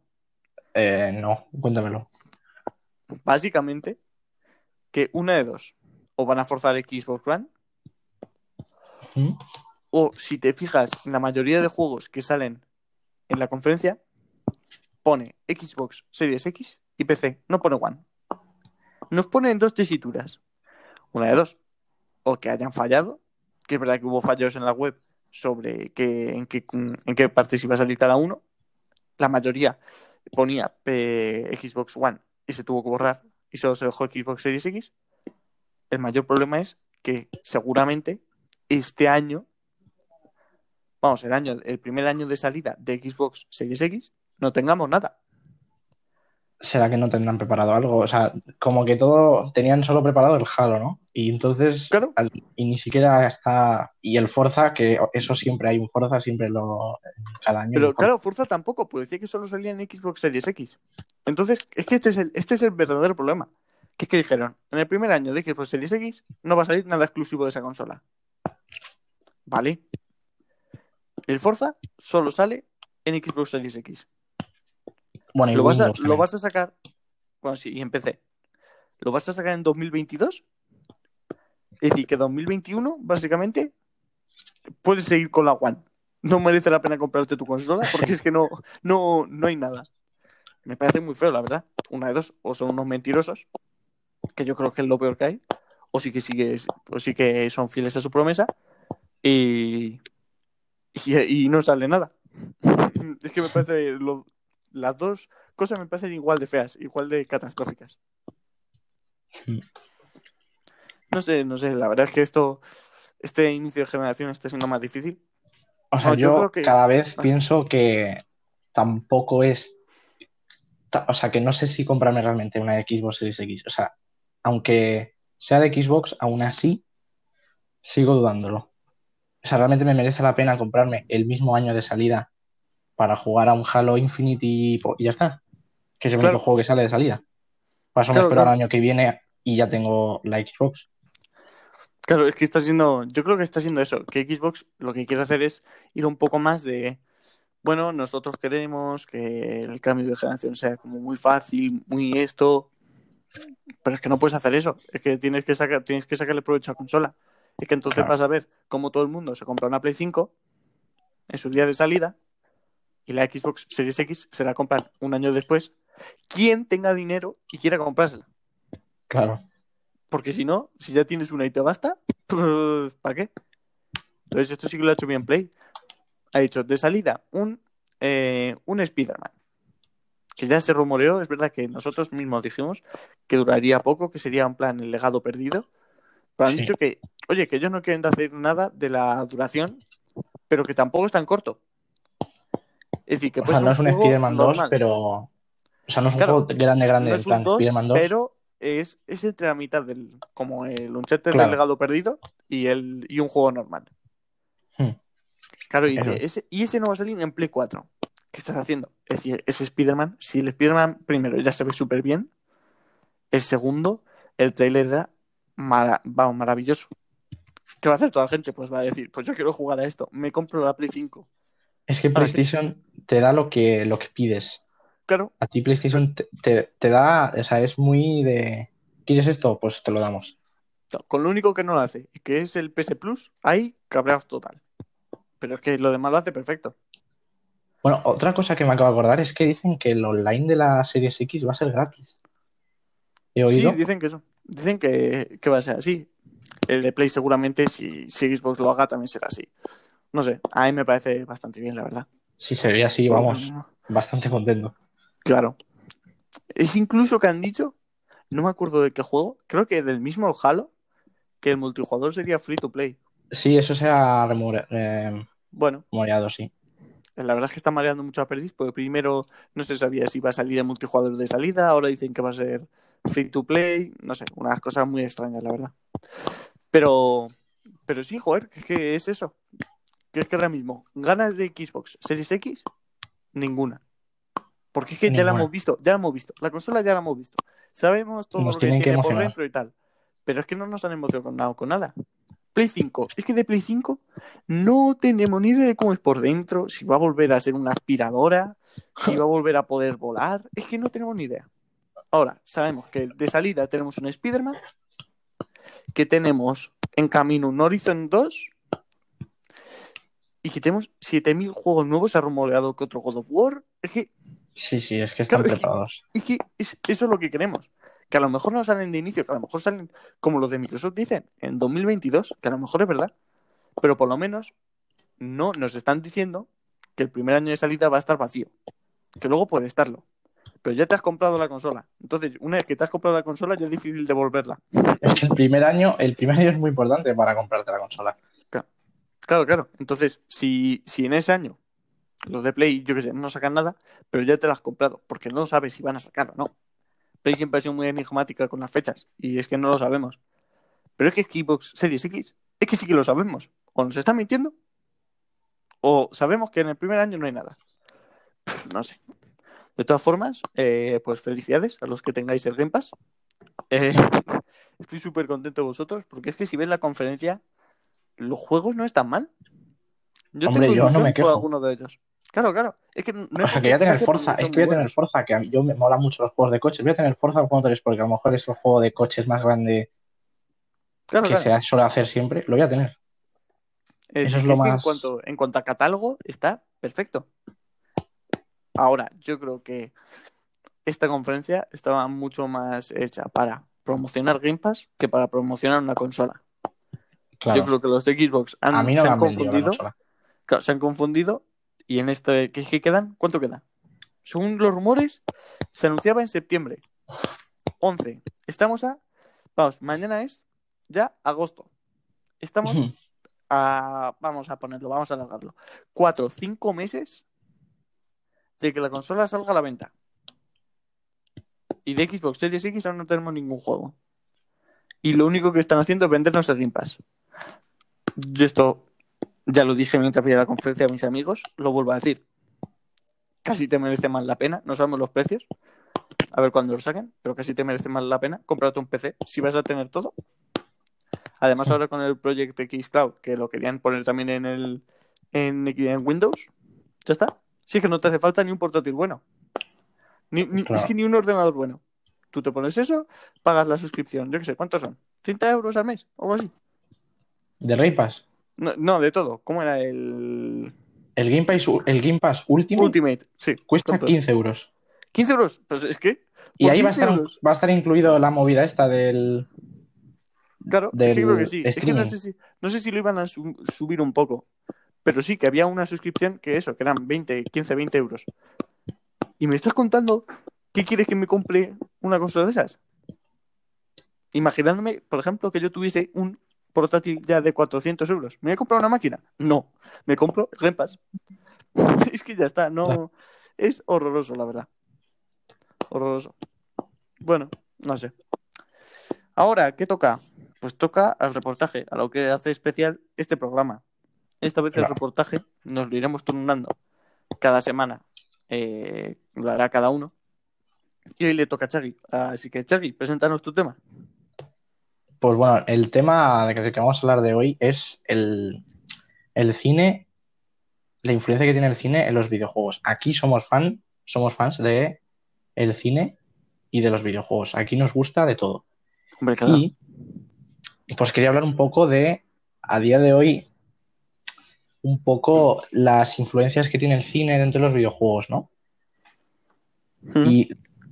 Eh, no, cuéntamelo. Básicamente, que una de dos, o van a forzar Xbox One, ¿Mm? o si te fijas en la mayoría de juegos que salen en la conferencia, pone Xbox Series X y PC, no pone One. Nos pone en dos tesituras. Una de dos, o que hayan fallado, que es verdad que hubo fallos en la web sobre que, en, qué, en qué partes iba a salir cada uno. La mayoría ponía eh, Xbox One y se tuvo que borrar y solo se dejó Xbox Series X. El mayor problema es que seguramente este año, vamos, el año, el primer año de salida de Xbox Series X, no tengamos nada. ¿Será que no tendrán preparado algo? O sea, como que todo tenían solo preparado el Halo, ¿no? Y entonces, Claro. al- y ni siquiera está. Y el Forza, que eso siempre hay un Forza, siempre lo. Cada año. Pero claro, Forza tampoco, pues decía que solo salía en Xbox Series X. Entonces, es que este es el, este es el verdadero problema. Que es que dijeron, en el primer año de Xbox Series X no va a salir nada exclusivo de esa consola. ¿Vale? El Forza solo sale en Xbox Series X. Bueno, y ¿Lo vas, a, lo vas a sacar? Bueno, sí, y en PC. ¿Lo vas a sacar en 2022? Es decir, que 2021, básicamente, puedes seguir con la One. No merece la pena comprarte tu consola porque es que no, no, no hay nada. Me parece muy feo, la verdad. Una de dos, o son unos mentirosos, que yo creo que es lo peor que hay, o sí que, sigues, o sí que son fieles a su promesa, y, y, y no sale nada. Es que me parece lo- las dos cosas me parecen igual de feas, igual de catastróficas. Mm. No sé, no sé, la verdad es que esto, este inicio de generación está siendo más difícil. O sea, No, yo yo, creo que- cada vez Ah. pienso que tampoco es. O sea, que no sé si comprarme realmente una Xbox Series X. O sea, aunque sea de Xbox, aún así sigo dudándolo. O sea, realmente me merece la pena comprarme el mismo año de salida para jugar a un Halo Infinite y, ya está. Que es el Claro. único juego que sale de salida. Paso Claro, espero al claro. año que viene y ya tengo la Xbox. Claro, es que está siendo, yo creo que está siendo eso, que Xbox lo que quiere hacer es ir un poco más de, bueno, nosotros queremos que el cambio de generación sea como muy fácil, muy esto, pero es que no puedes hacer eso, es que tienes que sacar, tienes que sacarle provecho a la consola. Es que entonces Claro. vas a ver cómo todo el mundo se compra una Play 5 en su día de salida y la Xbox Series X se la compran un año después. Quien tenga dinero y quiera comprársela. Claro. Porque si no, si ya tienes una y te basta, pues, ¿para qué? Entonces, esto sí que lo ha hecho bien Play. Ha dicho de salida un, eh, un Spider-Man. Que ya se rumoreó, es verdad que nosotros mismos dijimos que duraría poco, que sería en plan el legado perdido. Pero han Sí. dicho que, oye, que ellos no quieren decir nada de la duración, pero que tampoco es tan corto. Es decir, que O puede sea, no es un Spider-Man 2, normal. pero. O sea, no es un juego grande, grande, No en es plan un 2, Spider-Man 2. pero es, es entre la mitad del. como el Uncharted Claro. del legado perdido y el y un juego normal. Hmm. Claro, y dice, es. ese, y ese no va a salir en Play 4. ¿Qué estás haciendo? Es decir, ese Spider-Man, si el Spider-Man primero ya se ve súper bien, el segundo, el trailer era mara- vamos, maravilloso. ¿Qué va a hacer toda la gente? Pues va a decir, pues yo quiero jugar a esto, me compro la Play 5. Es que Ahora, ¿qué- PlayStation te da lo que, lo que pides. Claro, A ti PlayStation te, te- te da, o sea, es muy de... ¿Quieres esto? Pues te lo damos. no, con lo único que no lo hace, que es el PS Plus, ahí cabreados total. Pero es que lo demás lo hace perfecto. Bueno, otra cosa que me acabo de acordar es que dicen que el online de la Series X va a ser gratis. He oído. Sí, dicen que eso. Dicen que, que va a ser así. El de Play seguramente, si, si Xbox lo haga, también será así. No sé, a mí me parece bastante bien, la verdad. Si se ve así, vamos, bastante contento. Claro. Es incluso que han dicho, no me acuerdo de qué juego, creo que del mismo Halo, que el multijugador sería free to play. Sí, eso se ha eh, Bueno, rumoreado, sí. La verdad es que está mareando mucho a Perdiz, porque primero no se sabía si iba a salir el multijugador de salida, ahora dicen que va a ser free to play, no sé, unas cosas muy extrañas, la verdad. Pero, pero sí, joder, es que es eso. Que es que ahora mismo, ganas de Xbox Series X, ninguna. Porque es que ya la hemos visto, ya la hemos visto. La consola ya la hemos visto. Sabemos todo Nos lo que tienen que tiene por dentro y tal. Pero es que no nos han emocionado con nada. Play 5. Es que de Play 5 no tenemos ni idea de cómo es por dentro, si va a volver a ser una aspiradora, si va a volver a poder volar. Es que no tenemos ni idea. Ahora, sabemos que de salida tenemos un Spider-Man, que tenemos en camino un Horizon 2 y que tenemos 7000 juegos nuevos. Se ha rumoreado que otro God of War. Es que Sí, sí, es que están Claro, es que- preparados. y que es- eso es lo que queremos. Que a lo mejor no salen de inicio, que a lo mejor salen como los de Microsoft dicen, en 2022, que a lo mejor es verdad. Pero por lo menos no nos están diciendo que el primer año de salida va a estar vacío. Que luego puede estarlo. Pero ya te has comprado la consola. Entonces, una vez que te has comprado la consola, ya es difícil devolverla. El primer año, el primer año es muy importante para comprarte la consola. Claro, claro. Entonces, si, si en ese año los de Play, yo qué sé, no sacan nada, pero ya te las has comprado, porque no sabes si van a sacar o no. Play siempre ha sido muy enigmática con las fechas, y es que no lo sabemos. Pero es que Xbox Series X, es que sí que lo sabemos. O nos están mintiendo, o sabemos que en el primer año no hay nada. Pff, no sé. De todas formas, eh, pues felicidades a los que tengáis el Game Pass. Eh, estoy súper contento de vosotros, porque es que si ves la conferencia, los juegos no están mal. Yo Hombre, tengo yo no me quejo. alguno de ellos. Claro, claro. Es que no O sea, que voy a tener Forza, es que voy a tener. Forza, que a mí yo me mola mucho los juegos de coches. Voy a tener Forza Horizon 3 porque a lo mejor es el juego de coches más grande Claro, que claro. se suele hacer siempre. Lo voy a tener. Es Eso es lo en más- cuanto, en cuanto a catálogo, está perfecto. Ahora, yo creo que esta conferencia estaba mucho más hecha para promocionar Game Pass que para promocionar una consola. Claro. Yo creo que los de Xbox han, a mí no se han confundido. Claro, se han confundido y en este ¿qué, qué quedan? ¿Cuánto queda? Según los rumores, se anunciaba en septiembre. 11. Estamos a vamos, mañana es ya agosto. Estamos a vamos a ponerlo, vamos a alargarlo. Cuatro, cinco meses de que la consola salga a la venta. Y de Xbox Series X aún no tenemos ningún juego. Y lo único que están haciendo es vendernos el Game Pass. Yo esto ya lo dije mientras veía la conferencia a mis amigos, lo vuelvo a decir. Casi te merece más la pena, no sabemos los precios. A ver cuándo lo saquen, pero casi te merece más la pena comprarte un PC si vas a tener todo. Además, ahora con el Project X Cloud, que lo querían poner también en el en, en Windows, ya está. Sí que no te hace falta ni un portátil bueno. Ni, ni- Claro. Es que ni un ordenador bueno. Tú te pones eso, pagas la suscripción. Yo qué sé, ¿cuántos son? ¿30 euros al mes? O algo así. ¿De Game Pass? No, no, de todo. ¿Cómo era el El Game Pass, el Game Pass Ultimate Ultimate? Sí. cuesta ¿cuánto? 15 euros. 15 euros. Pues es que. Y ahí va a, 15 estar, va a estar incluido la movida esta del... Claro, del que creo que sí. Es que no sé si, no sé si lo iban a su- subir un poco. Pero sí que había una suscripción que eso, que eran 20, 15, 20 euros. Y me estás contando qué quieres que me compre una consola de esas. Imaginándome, por ejemplo, que yo tuviese un portátil ya de 400 euros. ¿Me voy a comprar una máquina? No. Me compro Pass. es que ya está, no. Claro. Es horroroso, la verdad. Horroroso. Bueno, no sé. Ahora, ¿qué toca? Pues toca al reportaje, a lo que hace especial este programa. Esta vez el reportaje nos lo iremos turnando cada semana eh, lo hará cada uno. Y hoy le toca a Chagui. Así que, Chagui, preséntanos tu tema. Pues bueno, el tema de que vamos a hablar de hoy es el, el cine, la influencia que tiene el cine en los videojuegos. Aquí somos fan, somos fans de el cine y de los videojuegos. Aquí nos gusta de todo. Hombre, claro. Y pues quería hablar un poco de, a día de hoy, un poco las influencias que tiene el cine dentro de los videojuegos, ¿no? Mm. Y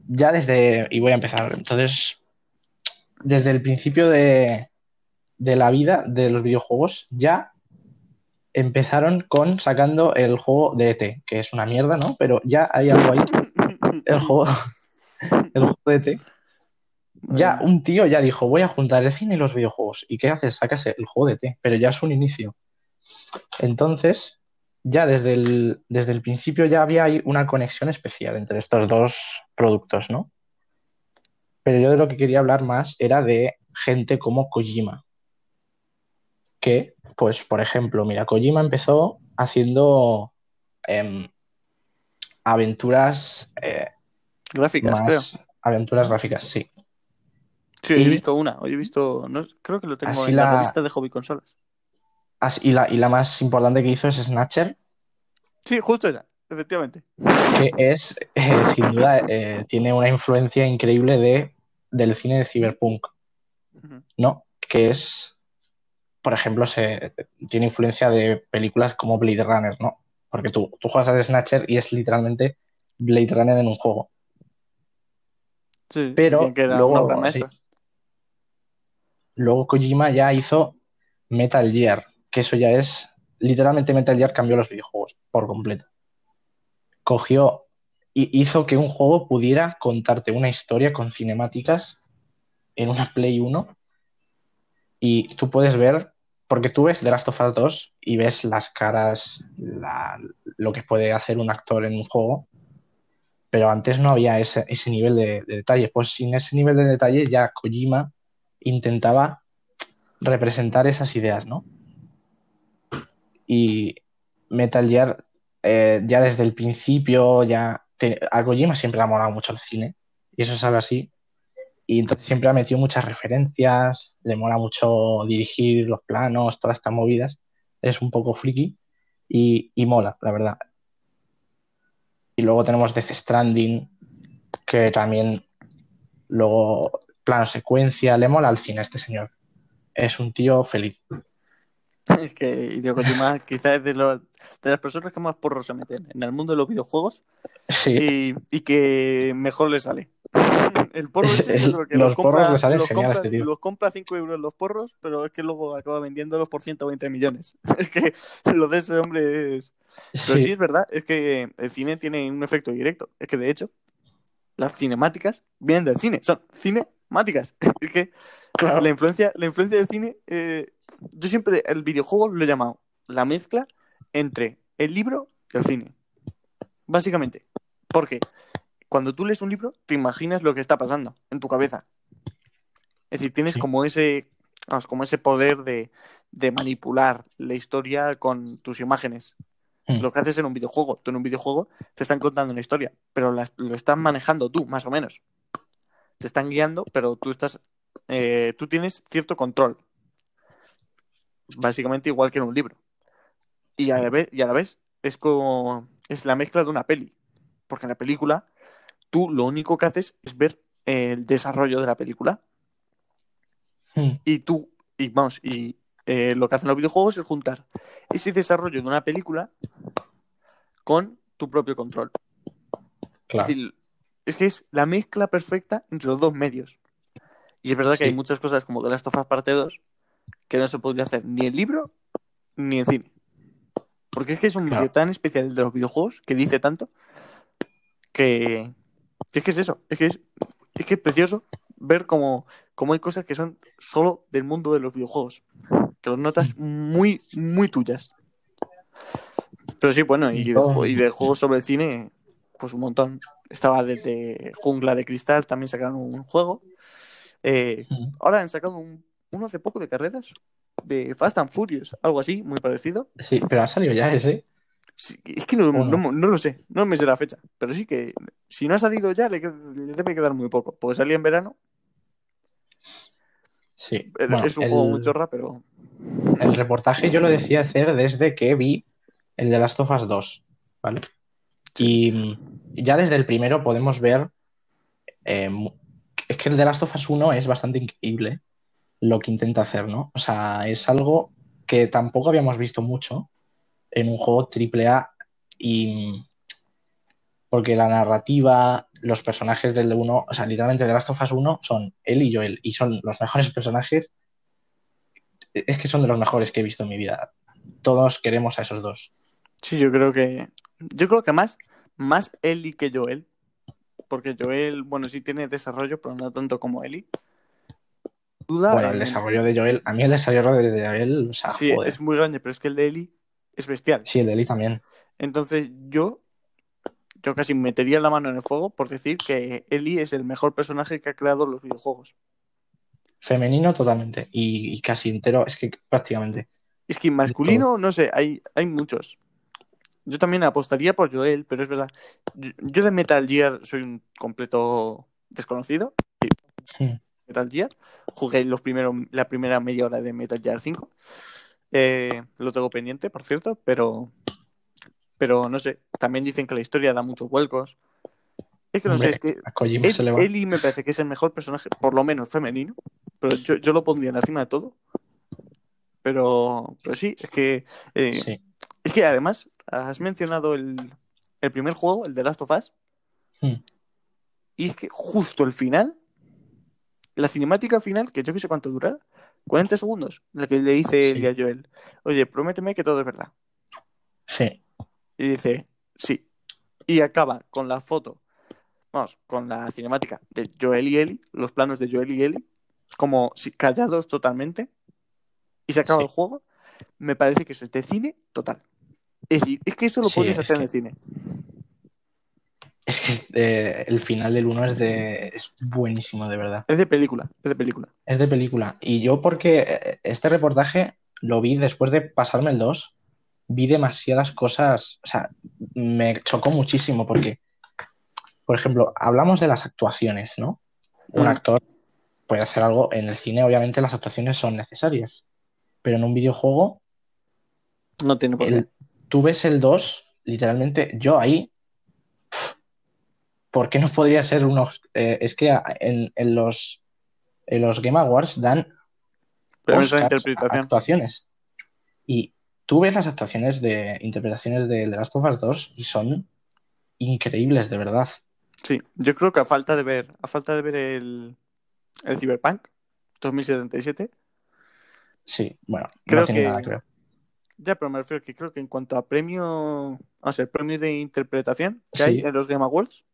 ya desde, y voy a empezar, entonces, desde el principio de, de la vida de los videojuegos, ya empezaron con sacando el juego de ET, que es una mierda, ¿no? Pero ya hay algo ahí, el juego, el juego de ET. Ya un tío ya dijo, voy a juntar el cine y los videojuegos. ¿Y qué haces? Sacas el juego de ET, pero ya es un inicio. Entonces, ya desde el, desde el principio ya había ahí una conexión especial entre estos dos productos, ¿no? Pero yo de lo que quería hablar más era de gente como Kojima. Que, pues, por ejemplo, mira, Kojima empezó haciendo em, aventuras eh, Gráficas, creo. aventuras gráficas, sí. Sí, hoy he y- visto una. Hoy he visto. No, creo que lo tengo en la la- revista de hobby consolas. As- Y la, y la más importante que hizo es Snatcher, Sí, justo esa, efectivamente. que es, eh, sin duda, eh, tiene una influencia increíble de, del cine de cyberpunk. ¿no? Que es, por ejemplo, se, tiene influencia de películas como Blade Runner, ¿no? Porque tú, tú juegas a Snatcher y es literalmente Blade Runner en un juego. Sí, Pero luego, sí. Luego Kojima ya hizo Metal Gear, que eso ya es, literalmente Metal Gear cambió los videojuegos por completo. Cogió y hizo que un juego pudiera contarte una historia con cinemáticas en una Play 1 y tú puedes ver, porque tú ves The Last of Us 2 y ves las caras, lo que puede hacer un actor en un juego, pero antes no había ese, ese nivel de, de detalle. Pues sin ese nivel de detalle ya Kojima intentaba representar esas ideas, ¿no? Y Metal Gear, eh, ya desde el principio, ya te- a Kojima siempre le ha molado mucho el cine, y eso es algo así. Y entonces siempre ha metido muchas referencias, le mola mucho dirigir los planos, todas estas movidas. Es un poco friki y, y mola, la verdad. Y luego tenemos Death Stranding, que también luego plano secuencia, le mola al cine a este señor. Es un tío feliz. Es que Hideo Kojima quizás es de, los- de las personas que más porros se meten en el mundo de los videojuegos Sí, y, y que mejor le sale. El porro creo que Los los compra, porros los genial compra, este los compra a 5 euros los porros, pero es que luego acaba vendiéndolos por 120 millones. Es que lo de ese hombre es... Pero sí sí, es verdad, es que el cine tiene un efecto directo. Es que de hecho, las cinemáticas vienen del cine, son cinemáticas. Es que claro. la influencia, la influencia del cine, eh, yo siempre el videojuego lo he llamado la mezcla entre el libro y el cine. Básicamente. Porque cuando tú lees un libro, te imaginas lo que está pasando en tu cabeza. Es decir, tienes Sí. como ese, vamos, como ese poder de, de manipular la historia con tus imágenes. Mm. Lo que haces en un videojuego. Tú en un videojuego te están contando una historia, pero la- lo estás manejando tú, más o menos. Te están guiando, pero tú estás, eh, tú tienes cierto control. Básicamente igual que en un libro. Y a la vez, y a la vez es como es la mezcla de una peli. Porque en la película tú lo único que haces es ver el desarrollo de la película. Mm, Y tú, y vamos, y eh, lo que hacen los videojuegos es juntar ese desarrollo de una película con tu propio control. claro. Es decir, es que es la mezcla perfecta entre los dos medios. Y es verdad que hay muchas cosas como The Last of Us Parte 2 que no se podría hacer ni en libro ni en cine. Porque es que es un Claro. medio tan especial de los videojuegos que dice tanto que, que es que es eso. Es que es, es que es precioso ver cómo, cómo hay cosas que son solo del mundo de los videojuegos. Que los notas muy, muy tuyas. Pero sí, bueno, y de, Todo. y de juegos sobre el cine, pues un montón. Estaba desde Jungla de Cristal, también sacaron un juego. Eh, ahora han sacado un, uno hace poco de carreras, de Fast and Furious, algo así, muy parecido. Sí, pero ha salido ya ese. Sí, es que no, ¿O no? no- no lo sé, no me sé la fecha, pero sí que si no ha salido ya le, debe quedar muy poco, porque salía en verano, Sí. Bueno, es un el- juego muy chorra, pero El reportaje yo lo decía hacer desde que vi el de Last of Us 2, ¿vale? Y mm, ya desde el primero podemos ver, eh, es que el de Last of Us 1 es bastante increíble lo que intenta hacer, ¿no? O sea, es algo que tampoco habíamos visto mucho en un juego AAA y porque la narrativa, los personajes del 1, o sea, literalmente de Last of Us 1 son él y Joel y son los mejores personajes es que son de los mejores que he visto en mi vida. Todos queremos a esos dos. sí, yo creo que yo creo que más más Ellie que Joel, porque Joel, bueno, sí tiene desarrollo, pero no tanto como Ellie. Duda, Bueno, el desarrollo de Joel, a mí el desarrollo de Joel, o sea, sí, joder. es muy grande, pero es que el de Ellie es bestial. Sí, el de Ellie también. Entonces yo, yo casi metería la mano en el fuego por decir que Ellie es el mejor personaje que ha creado los videojuegos. Femenino totalmente. Y, y casi entero, es que prácticamente. Es que masculino, no sé, hay, hay muchos. Yo también apostaría por Joel, pero es verdad. Yo, yo de Metal Gear soy un completo desconocido. Sí. Metal Gear. Jugué los primeros, la primera media hora de Metal Gear 5. Eh, lo tengo pendiente, por cierto, pero, pero no sé. También dicen que la historia da muchos vuelcos. Es que no Hombre, sé, es que. Ellie me parece que es el mejor personaje, por lo menos femenino. Pero yo, yo lo pondría encima de todo. Pero, pero sí, es que eh, Sí. es que además has mencionado el, el primer juego, el de Last of Us, Hmm. y es que justo el final, la cinemática final, que yo que sé cuánto dura, 40 segundos, la que le dice Sí. Ellie a Joel, oye, prométeme que todo es verdad. Sí. Y dice, sí. Y acaba con la foto, vamos, con la cinemática de Joel y Ellie, los planos de Joel y Ellie, como si- callados totalmente, y se acaba Sí. el juego. Me parece que eso es de cine total. Es decir, es que eso lo Sí, podrías hacer en el cine. Es que eh, el final del 1 es de es buenísimo, de verdad. Es de película, es de película. Es de película. Y yo porque eh, este reportaje lo vi después de pasarme el 2, vi demasiadas cosas, o sea, me chocó muchísimo porque, por ejemplo, hablamos de las actuaciones, ¿no? Un Mm. actor puede hacer algo, en el cine obviamente las actuaciones son necesarias, pero en un videojuego, No tiene por qué. el- tú ves el 2, literalmente, yo ahí, ¿por qué no podría ser unos... eh, es que en, en los, en los Game Awards dan interpretación. actuaciones. Y tú ves las actuaciones de interpretaciones de The Last of Us 2 y son increíbles, de verdad. Sí, yo creo que a falta de ver, a falta de ver el, el Cyberpunk 2077, Sí, bueno, Creo no tiene que- nada ya, pero me refiero que creo que en cuanto a premio, o sea, el premio de interpretación que Sí. hay en los Game Awards,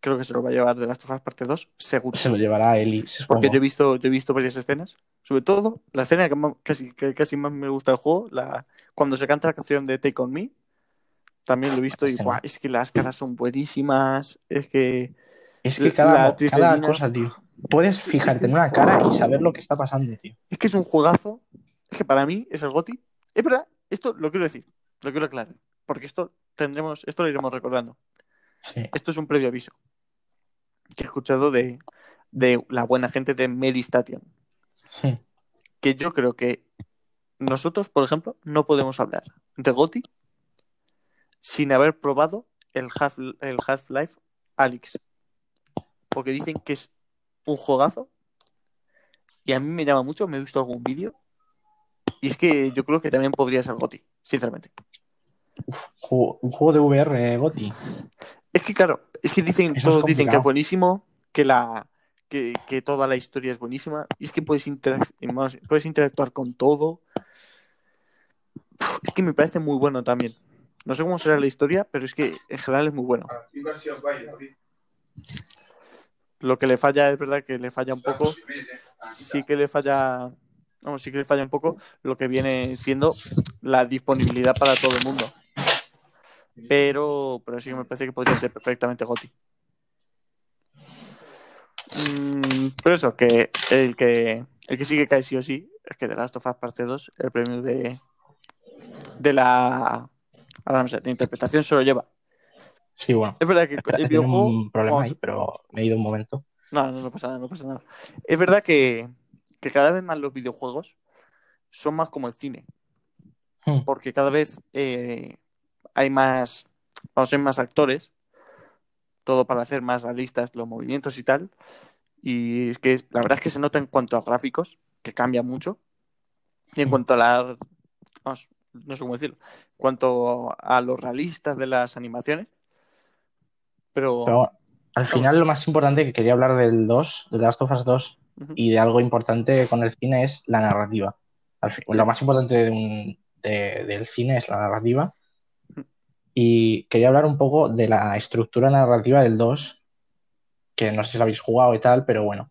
creo que se lo va a llevar de Last of Us parte 2, seguro. Se lo llevará supongo. Porque yo he visto, yo he visto varias escenas, sobre todo la escena que más- casi, que casi más me gusta del juego, la, cuando se canta la canción de Take On Me, también lo he visto y buah, es que las caras son buenísimas, es que Es que cada, cada cosa, tío. Puedes Sí, es fijarte en una cara y saber lo que está pasando, tío. Es que es un juegazo. Es que para mí es el GOTY. Es verdad, esto lo quiero decir, lo quiero aclarar. Porque esto tendremos, esto lo iremos recordando. Sí, Esto es un previo aviso que he escuchado de, de la buena gente de Mary Station. Sí. Que yo creo que nosotros, por ejemplo, no podemos hablar de GOTY sin haber probado el Half, el Half-Life Alyx. Porque dicen que es un juegazo. Y a mí me llama mucho, me he visto algún vídeo. Y es que yo creo que también podría ser GOTY, sinceramente. Un juego de VR, eh, Goti. Es que claro, es que dicen, Eso todos dicen que es buenísimo, que la que, que toda la historia es buenísima, y es que puedes, interac- puedes interactuar con todo. Es que me parece muy bueno también. No sé cómo será la historia, pero es que en general es muy bueno. Lo que le falla es verdad que le falla un poco. Sí que le falla. Sí que le falla un poco lo que viene siendo la disponibilidad para todo el mundo. Pero, pero sí me parece que podría ser perfectamente GOTY. Mm, pero eso, que el que el que sí que cae sí o sí es que The Last of Us Parte 2, el premio de, de la. Ahora no sé, de interpretación se lo lleva. Sí, bueno. Es verdad que el videojuego. un problema vamos, ahí, pero me he ido un momento. No, no, no pasa nada, no pasa nada. Es verdad que, que cada vez más los videojuegos son más como el cine, Hmm. porque cada vez eh, hay más, vamos, hay más actores, todo para hacer más realistas los movimientos y tal. Y es que la verdad es que se nota en cuanto a gráficos, que cambia mucho, y en Hmm. cuanto a la, vamos, no sé cómo decirlo, en cuanto a los realistas de las animaciones. Pero, Pero al final lo más importante que quería hablar del 2, de Last of Us 2, ujú, y de algo importante con el cine es la narrativa. Al fin- Sí. Lo más importante de un- de- del cine es la narrativa. Y quería hablar un poco de la estructura narrativa del 2, que no sé si lo habéis jugado y tal, pero bueno,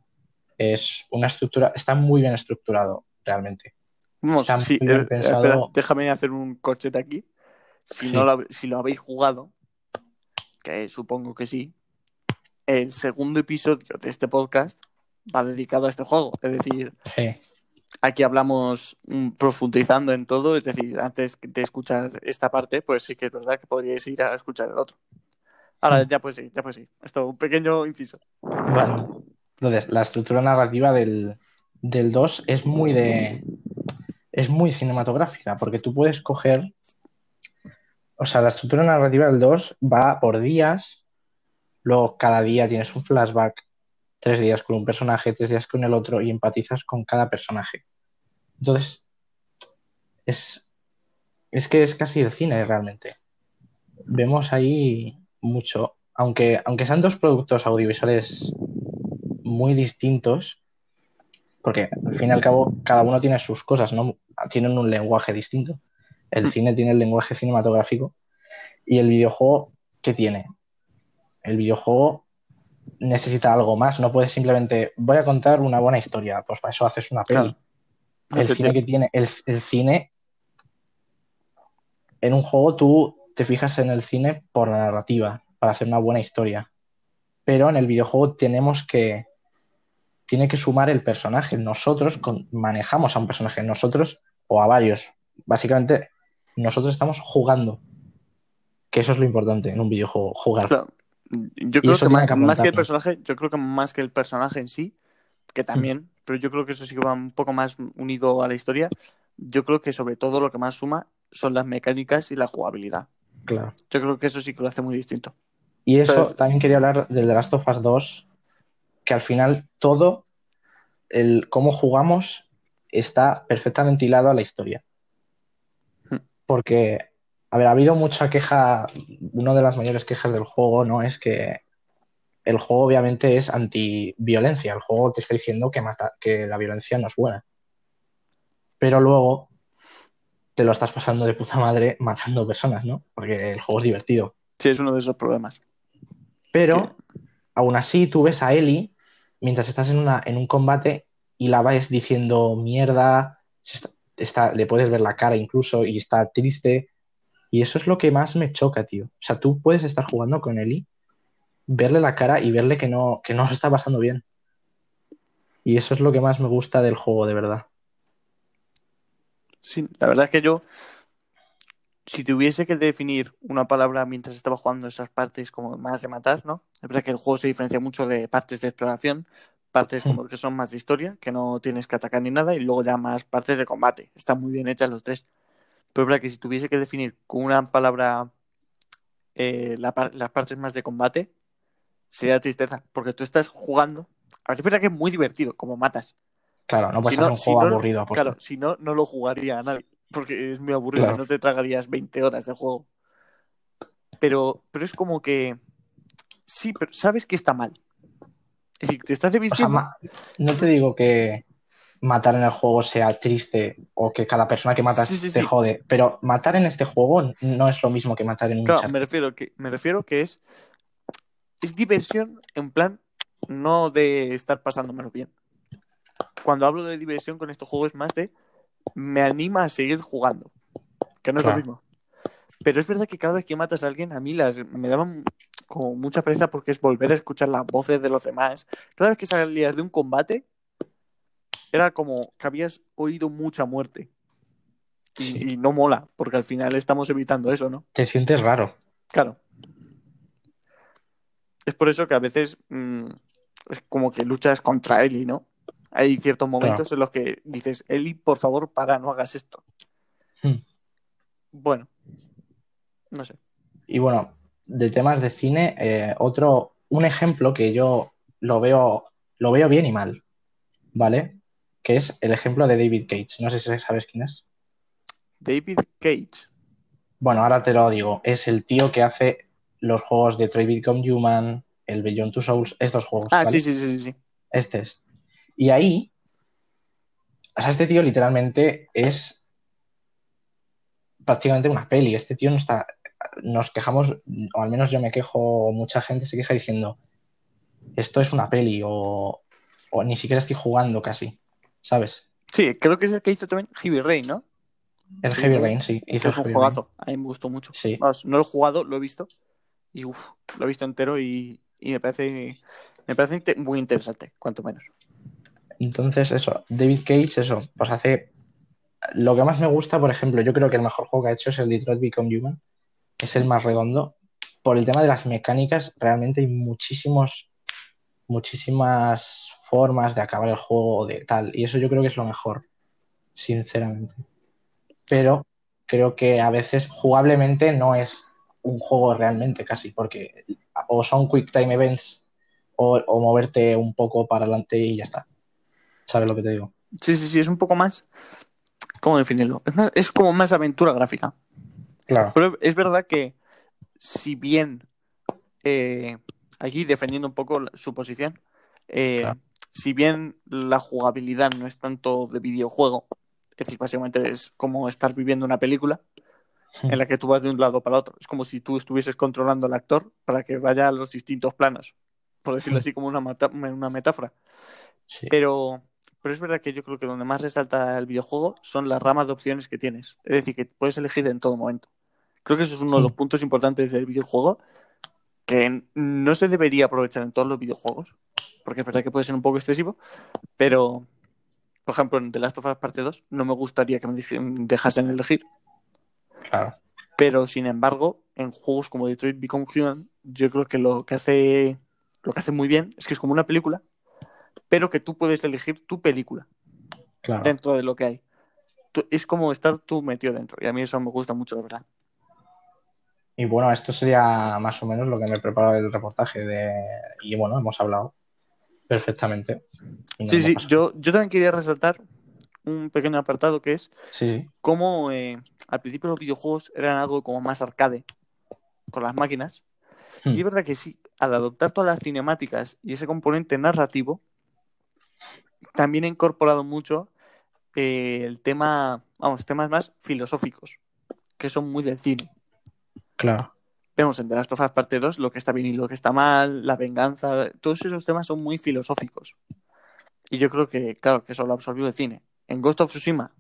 es una estructura, está muy bien estructurado realmente. Vamos, Está sí, muy bien eh, pensado. espera, déjame hacer un corchete aquí. Si, Sí. no lo, si lo habéis jugado, que supongo que sí, el segundo episodio de este podcast va dedicado a este juego. Es decir, Sí, aquí hablamos mm, profundizando en todo. Es decir, antes de escuchar esta parte, pues sí que es verdad que podríais ir a escuchar el otro. Ahora Mm. ya pues sí, ya pues sí. Esto, un pequeño inciso. Vale. Entonces, la estructura narrativa del, del 2 es muy de. es muy cinematográfica, porque tú puedes coger. O sea, la estructura narrativa del 2 va por días, luego cada día tienes un flashback, tres días con un personaje, tres días con el otro, y empatizas con cada personaje. Entonces, es. es que es casi el cine realmente. Vemos ahí mucho. Aunque, aunque sean dos productos audiovisuales muy distintos, porque al fin y al cabo cada uno tiene sus cosas, ¿no? Tienen un lenguaje distinto. El Mm. cine tiene el lenguaje cinematográfico y el videojuego, ¿qué tiene? El videojuego necesita algo más, no puedes simplemente, voy a contar una buena historia, pues para eso haces una peli. Claro. El cine que tiene, el, el cine, en un juego tú te fijas en el cine por la narrativa, para hacer una buena historia. Pero en el videojuego tenemos que, tiene que sumar el personaje. Nosotros con- manejamos a un personaje, nosotros o a varios. Básicamente, nosotros estamos jugando. Que eso es lo importante en un videojuego, jugar. Claro. Yo creo que más, que más que el personaje, yo creo que más que el personaje en sí, que Hmm. también, pero yo creo que eso sí que va un poco más unido a la historia. Yo creo que sobre todo lo que más suma son las mecánicas y la jugabilidad. Claro. Yo creo que eso sí que lo hace muy distinto. Y eso Pues- también quería hablar del The Last of Us 2, que al final todo, el cómo jugamos, está perfectamente hilado a la historia. Hmm. Porque, a ver, ha habido mucha queja, una de las mayores quejas del juego, ¿no? Es que el juego obviamente es anti-violencia, el juego te está diciendo que, mata, que la violencia no es buena. Pero luego te lo estás pasando de puta madre matando personas, ¿no? Porque el juego es divertido. Sí, es uno de esos problemas. Pero aún así tú ves a Ellie mientras estás en, una, en un combate y la vas diciendo mierda, está- le puedes ver la cara incluso y está triste. Y eso es lo que más me choca, tío. O sea, tú puedes estar jugando con Ellie, verle la cara y verle que no, que no se está pasando bien. Y eso es lo que más me gusta del juego, de verdad. Sí, la verdad es que yo, si tuviese que definir una palabra mientras estaba jugando esas partes como más de matar, ¿no? Es verdad que el juego se diferencia mucho de partes de exploración, partes como que son más de historia, que no tienes que atacar ni nada, y luego ya más partes de combate. Están muy bien hechas los tres. Pero es verdad que si tuviese que definir con una palabra eh, la las partes más de combate, sería tristeza, porque tú estás jugando. A ver, es verdad que es muy divertido, como matas. Claro, no puedes Si hacer no- un si juego no- aburrido. aposta. Claro, si no, no lo jugaría a nadie, porque es muy aburrido, Claro. no te tragarías 20 horas de juego. Pero, pero es como que sí, pero sabes que está mal. Es decir, te estás O sea, divirtiendo. no te digo que matar en el juego sea triste o que cada persona que matas Sí, sí, te sí. jode, pero matar en este juego no es lo mismo que matar en un Claro, chat. me refiero que, me refiero que es, es diversión en plan no de estar pasándomelo bien. Cuando hablo de diversión con estos juegos es más de me anima a seguir jugando, que no es Claro. lo mismo. Pero es verdad que cada vez que matas a alguien, a mí las, me daban como mucha pereza porque es volver a escuchar las voces de los demás. Cada vez que salías de un combate, era como que habías oído mucha muerte. Y, Sí. y no mola, porque al final estamos evitando eso, ¿no? Te sientes raro. Claro. Es por eso que a veces mm, es como que luchas contra Eli, ¿no? Hay ciertos momentos en los que dices, Eli, por favor, para, no hagas esto. Hmm. Bueno, no sé. Y bueno, de temas de cine, eh, otro, un ejemplo que yo lo veo, lo veo bien y mal, ¿vale? Que es el ejemplo de David Cage. No sé si sabes quién es. David Cage. Bueno, ahora te lo digo. Es el tío que hace los juegos de Detroit Become Human, el Beyond Two Souls, estos juegos. Ah, ¿vale? sí, sí, sí, sí. Este es. Y ahí, o sea, este tío literalmente es prácticamente una peli. Este tío no está, nos quejamos, o al menos yo me quejo, mucha gente se queja diciendo, esto es una peli, o, o ni siquiera estoy jugando casi, ¿sabes? Sí, creo que es el que hizo también Heavy Rain, ¿no? El Heavy. Rain, sí. Hizo es un Heavy juegazo. A mí me gustó mucho. Sí. Vamos, no lo he jugado, lo he visto. Y uff, lo he visto entero y, y me parece, me parece muy interesante, cuanto menos. Entonces, eso, David Cage, eso, pues hace. Lo que más me gusta, por ejemplo, yo creo que el mejor juego que ha hecho es el Detroit Become Human. Es el más redondo. Por el tema de las mecánicas, realmente hay muchísimos, muchísimas formas de acabar el juego de tal. Y eso yo creo que es lo mejor, sinceramente. Pero creo que a veces jugablemente no es un juego realmente casi, porque o son quick time events o, o moverte un poco para adelante y ya está. ¿Sabes lo que te digo? Sí, sí, sí, es un poco más. ¿Cómo definirlo? Es, más- es como más aventura gráfica. Claro. Pero es verdad que, si bien eh, aquí defendiendo un poco su posición, eh, Claro. si bien la jugabilidad no es tanto de videojuego, es decir, básicamente es como estar viviendo una película en la que tú vas de un lado para otro. Es como si tú estuvieses controlando al actor para que vaya a los distintos planos, por decirlo así como una, una metáfora. Sí. Pero, pero es verdad que yo creo que donde más resalta el videojuego son las ramas de opciones que tienes. Es decir, que puedes elegir en todo momento. Creo que eso es uno de los Mm. puntos importantes del videojuego que no se debería aprovechar en todos los videojuegos, porque es verdad que puede ser un poco excesivo, pero, por ejemplo, en The Last of Us Parte 2 no me gustaría que me dej- dejasen elegir, Claro. pero sin embargo, en juegos como Detroit Become Human, yo creo que lo que hace lo que hace muy bien es que es como una película, pero que tú puedes elegir tu película Claro. dentro de lo que hay. Tú- es como estar tú metido dentro. Y a mí eso me gusta mucho, la verdad. Y bueno, esto sería más o menos lo que me he preparado del reportaje de... Y bueno, hemos hablado perfectamente. Sí, sí, yo, yo también quería resaltar un pequeño apartado que es Sí, sí. cómo eh, al principio los videojuegos eran algo como más arcade con las máquinas. Hmm. Y es verdad que sí, al adoptar todas las cinemáticas y ese componente narrativo, también he incorporado mucho eh, el tema, vamos, temas más filosóficos, que son muy del cine. Claro. Vemos en The Last of Us Parte 2 lo que está bien y lo que está mal, la venganza, todos esos temas son muy filosóficos. Y yo creo que, claro, que eso lo absorbió el cine. En Ghost of Tsushima,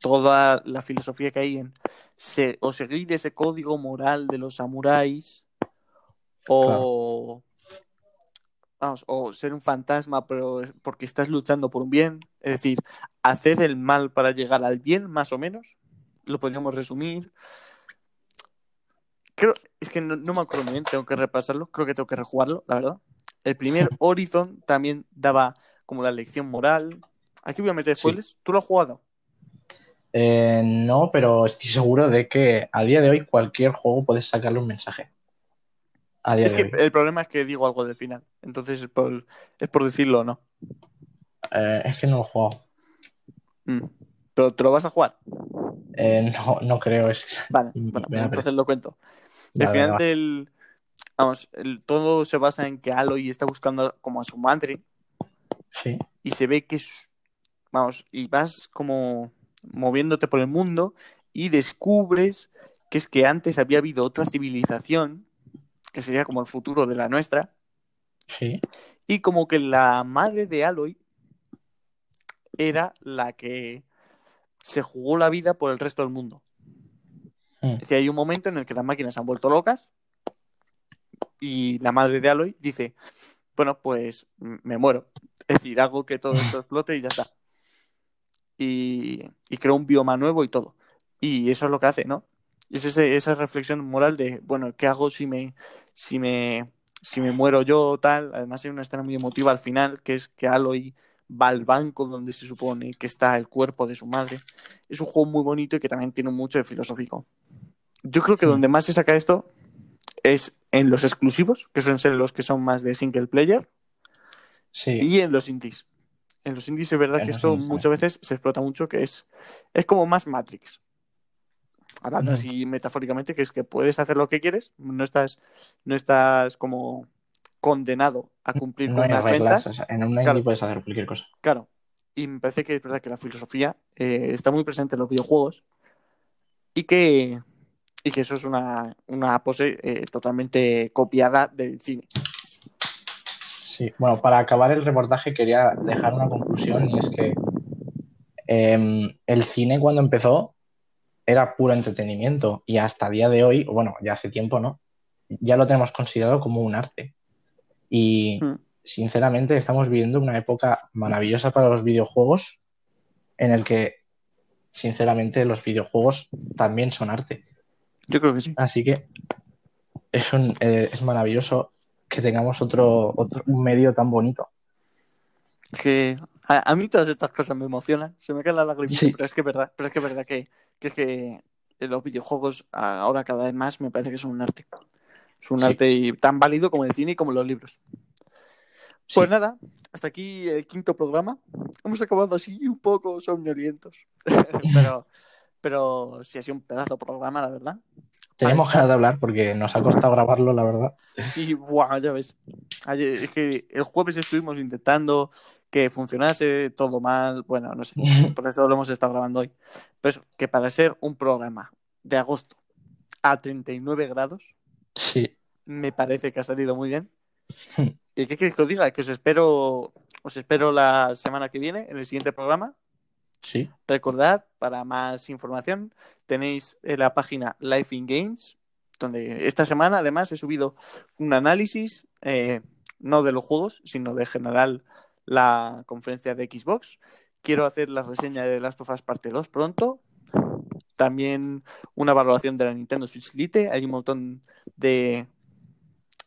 toda la filosofía que hay en se- o seguir ese código moral de los samuráis, o, vamos, o ser un fantasma, pero porque estás luchando por un bien. Es decir, hacer el mal para llegar al bien, más o menos, lo podríamos resumir. Creo, es que no, no me acuerdo muy bien, tengo que repasarlo, creo que tengo que rejugarlo, la verdad. El primer Horizon también daba como la lección moral. Aquí voy a meter Sí. spoilers. ¿Tú lo has jugado? Eh, no, pero estoy seguro de que a día de hoy cualquier juego puedes sacarle un mensaje. A día Es de que hoy. el problema es que digo algo del final. Entonces es por, es por decirlo o no. Eh, es que no lo he jugado. Mm. Pero te lo vas a jugar. Eh, no, no creo. Es... Vale, bueno, pues entonces lo cuento. Vale, el final vale, del. Vamos, el- todo se basa en que Aloy está buscando como a su madre Sí, y se ve que es. Vamos, y vas como moviéndote por el mundo y descubres que es que antes había habido otra civilización, que sería como el futuro de la nuestra, sí. y como que la madre de Aloy era la que se jugó la vida por el resto del mundo. Mm, Es decir, hay un momento en el que las máquinas se han vuelto locas y la madre de Aloy dice, bueno, pues me muero. Es decir, hago que todo esto explote y ya está. y, y creó un bioma nuevo y todo. Y eso es lo que hace, ¿no? Es ese- esa reflexión moral de, bueno, ¿qué hago si me, si me, si me muero yo o tal? Además hay una escena muy emotiva al final, que es que Aloy va al banco donde se supone que está el cuerpo de su madre. Es un juego muy bonito y que también tiene mucho de filosófico. Yo creo que Mm. donde más se saca esto es en los exclusivos, que suelen ser los que son más de single player, Sí, y en los indies. En los indies es verdad En que esto indies muchas veces se explota mucho, que es, es como más Matrix. Hablando Ujú. así metafóricamente, que es que puedes hacer lo que quieres, no estás, no estás como condenado a cumplir no con hay unas reglas. ventas. o sea, en un Claro. puedes hacer cualquier cosa. Claro. Y me parece que es verdad que la filosofía eh, está muy presente en los videojuegos y que, y que eso es una, una pose eh, totalmente copiada del cine. Sí, bueno, para acabar el reportaje quería dejar una conclusión y es que em, el cine cuando empezó era puro entretenimiento y hasta día de hoy, bueno, ya hace tiempo, ¿no? Ya lo tenemos considerado como un arte. Y Mm. sinceramente estamos viviendo una época maravillosa para los videojuegos en el que sinceramente los videojuegos también son arte. Yo creo que sí. Así que es, un, eh, es maravilloso que tengamos otro, otro un medio tan bonito. que a, a mí todas estas cosas me emocionan, se me cae la lagrimita, Sí. pero es que es verdad, pero es que es verdad que, que los videojuegos ahora cada vez más me parece que son un arte. Es un Sí. arte tan válido como el cine y como los libros. Sí. Pues nada, hasta aquí el quinto programa. Hemos acabado así un poco somnolientos. pero, pero sí ha sido un pedazo de programa, la verdad. Tenemos ganas de hablar porque nos ha costado grabarlo, la verdad. Sí, buah, ya ves. Ayer- es que el jueves estuvimos intentando que funcionase todo mal. Bueno, no sé. Por eso lo hemos estado grabando hoy. Pero eso, que para ser un programa de agosto a 39 grados, Sí, me parece que ha salido muy bien. ¿Y qué queréis que os diga? Que os espero, os espero la semana que viene en el siguiente programa. sí, Recordad, para más información, tenéis en la página Life in Games, donde esta semana además he subido un análisis, eh, no de los juegos, sino de general la conferencia de Xbox. Quiero hacer la reseña de Last of Us Parte 2 pronto. También una valoración de la Nintendo Switch Lite. Hay un montón de,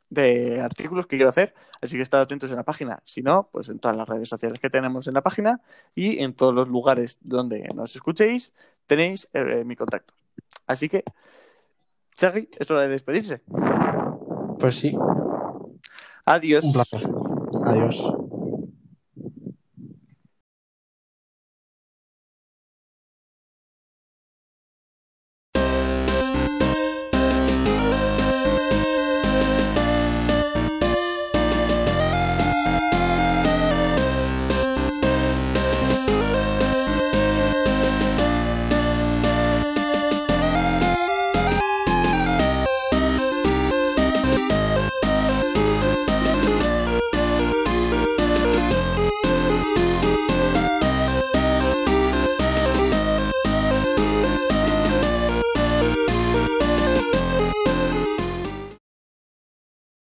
de artículos que quiero hacer, así que estad atentos en la página. Si no, pues en todas las redes sociales que tenemos en la página y en todos los lugares donde nos escuchéis tenéis eh, mi contacto. Así que, Sergi, es hora de despedirse. pues sí, Adiós. un placer. Adiós.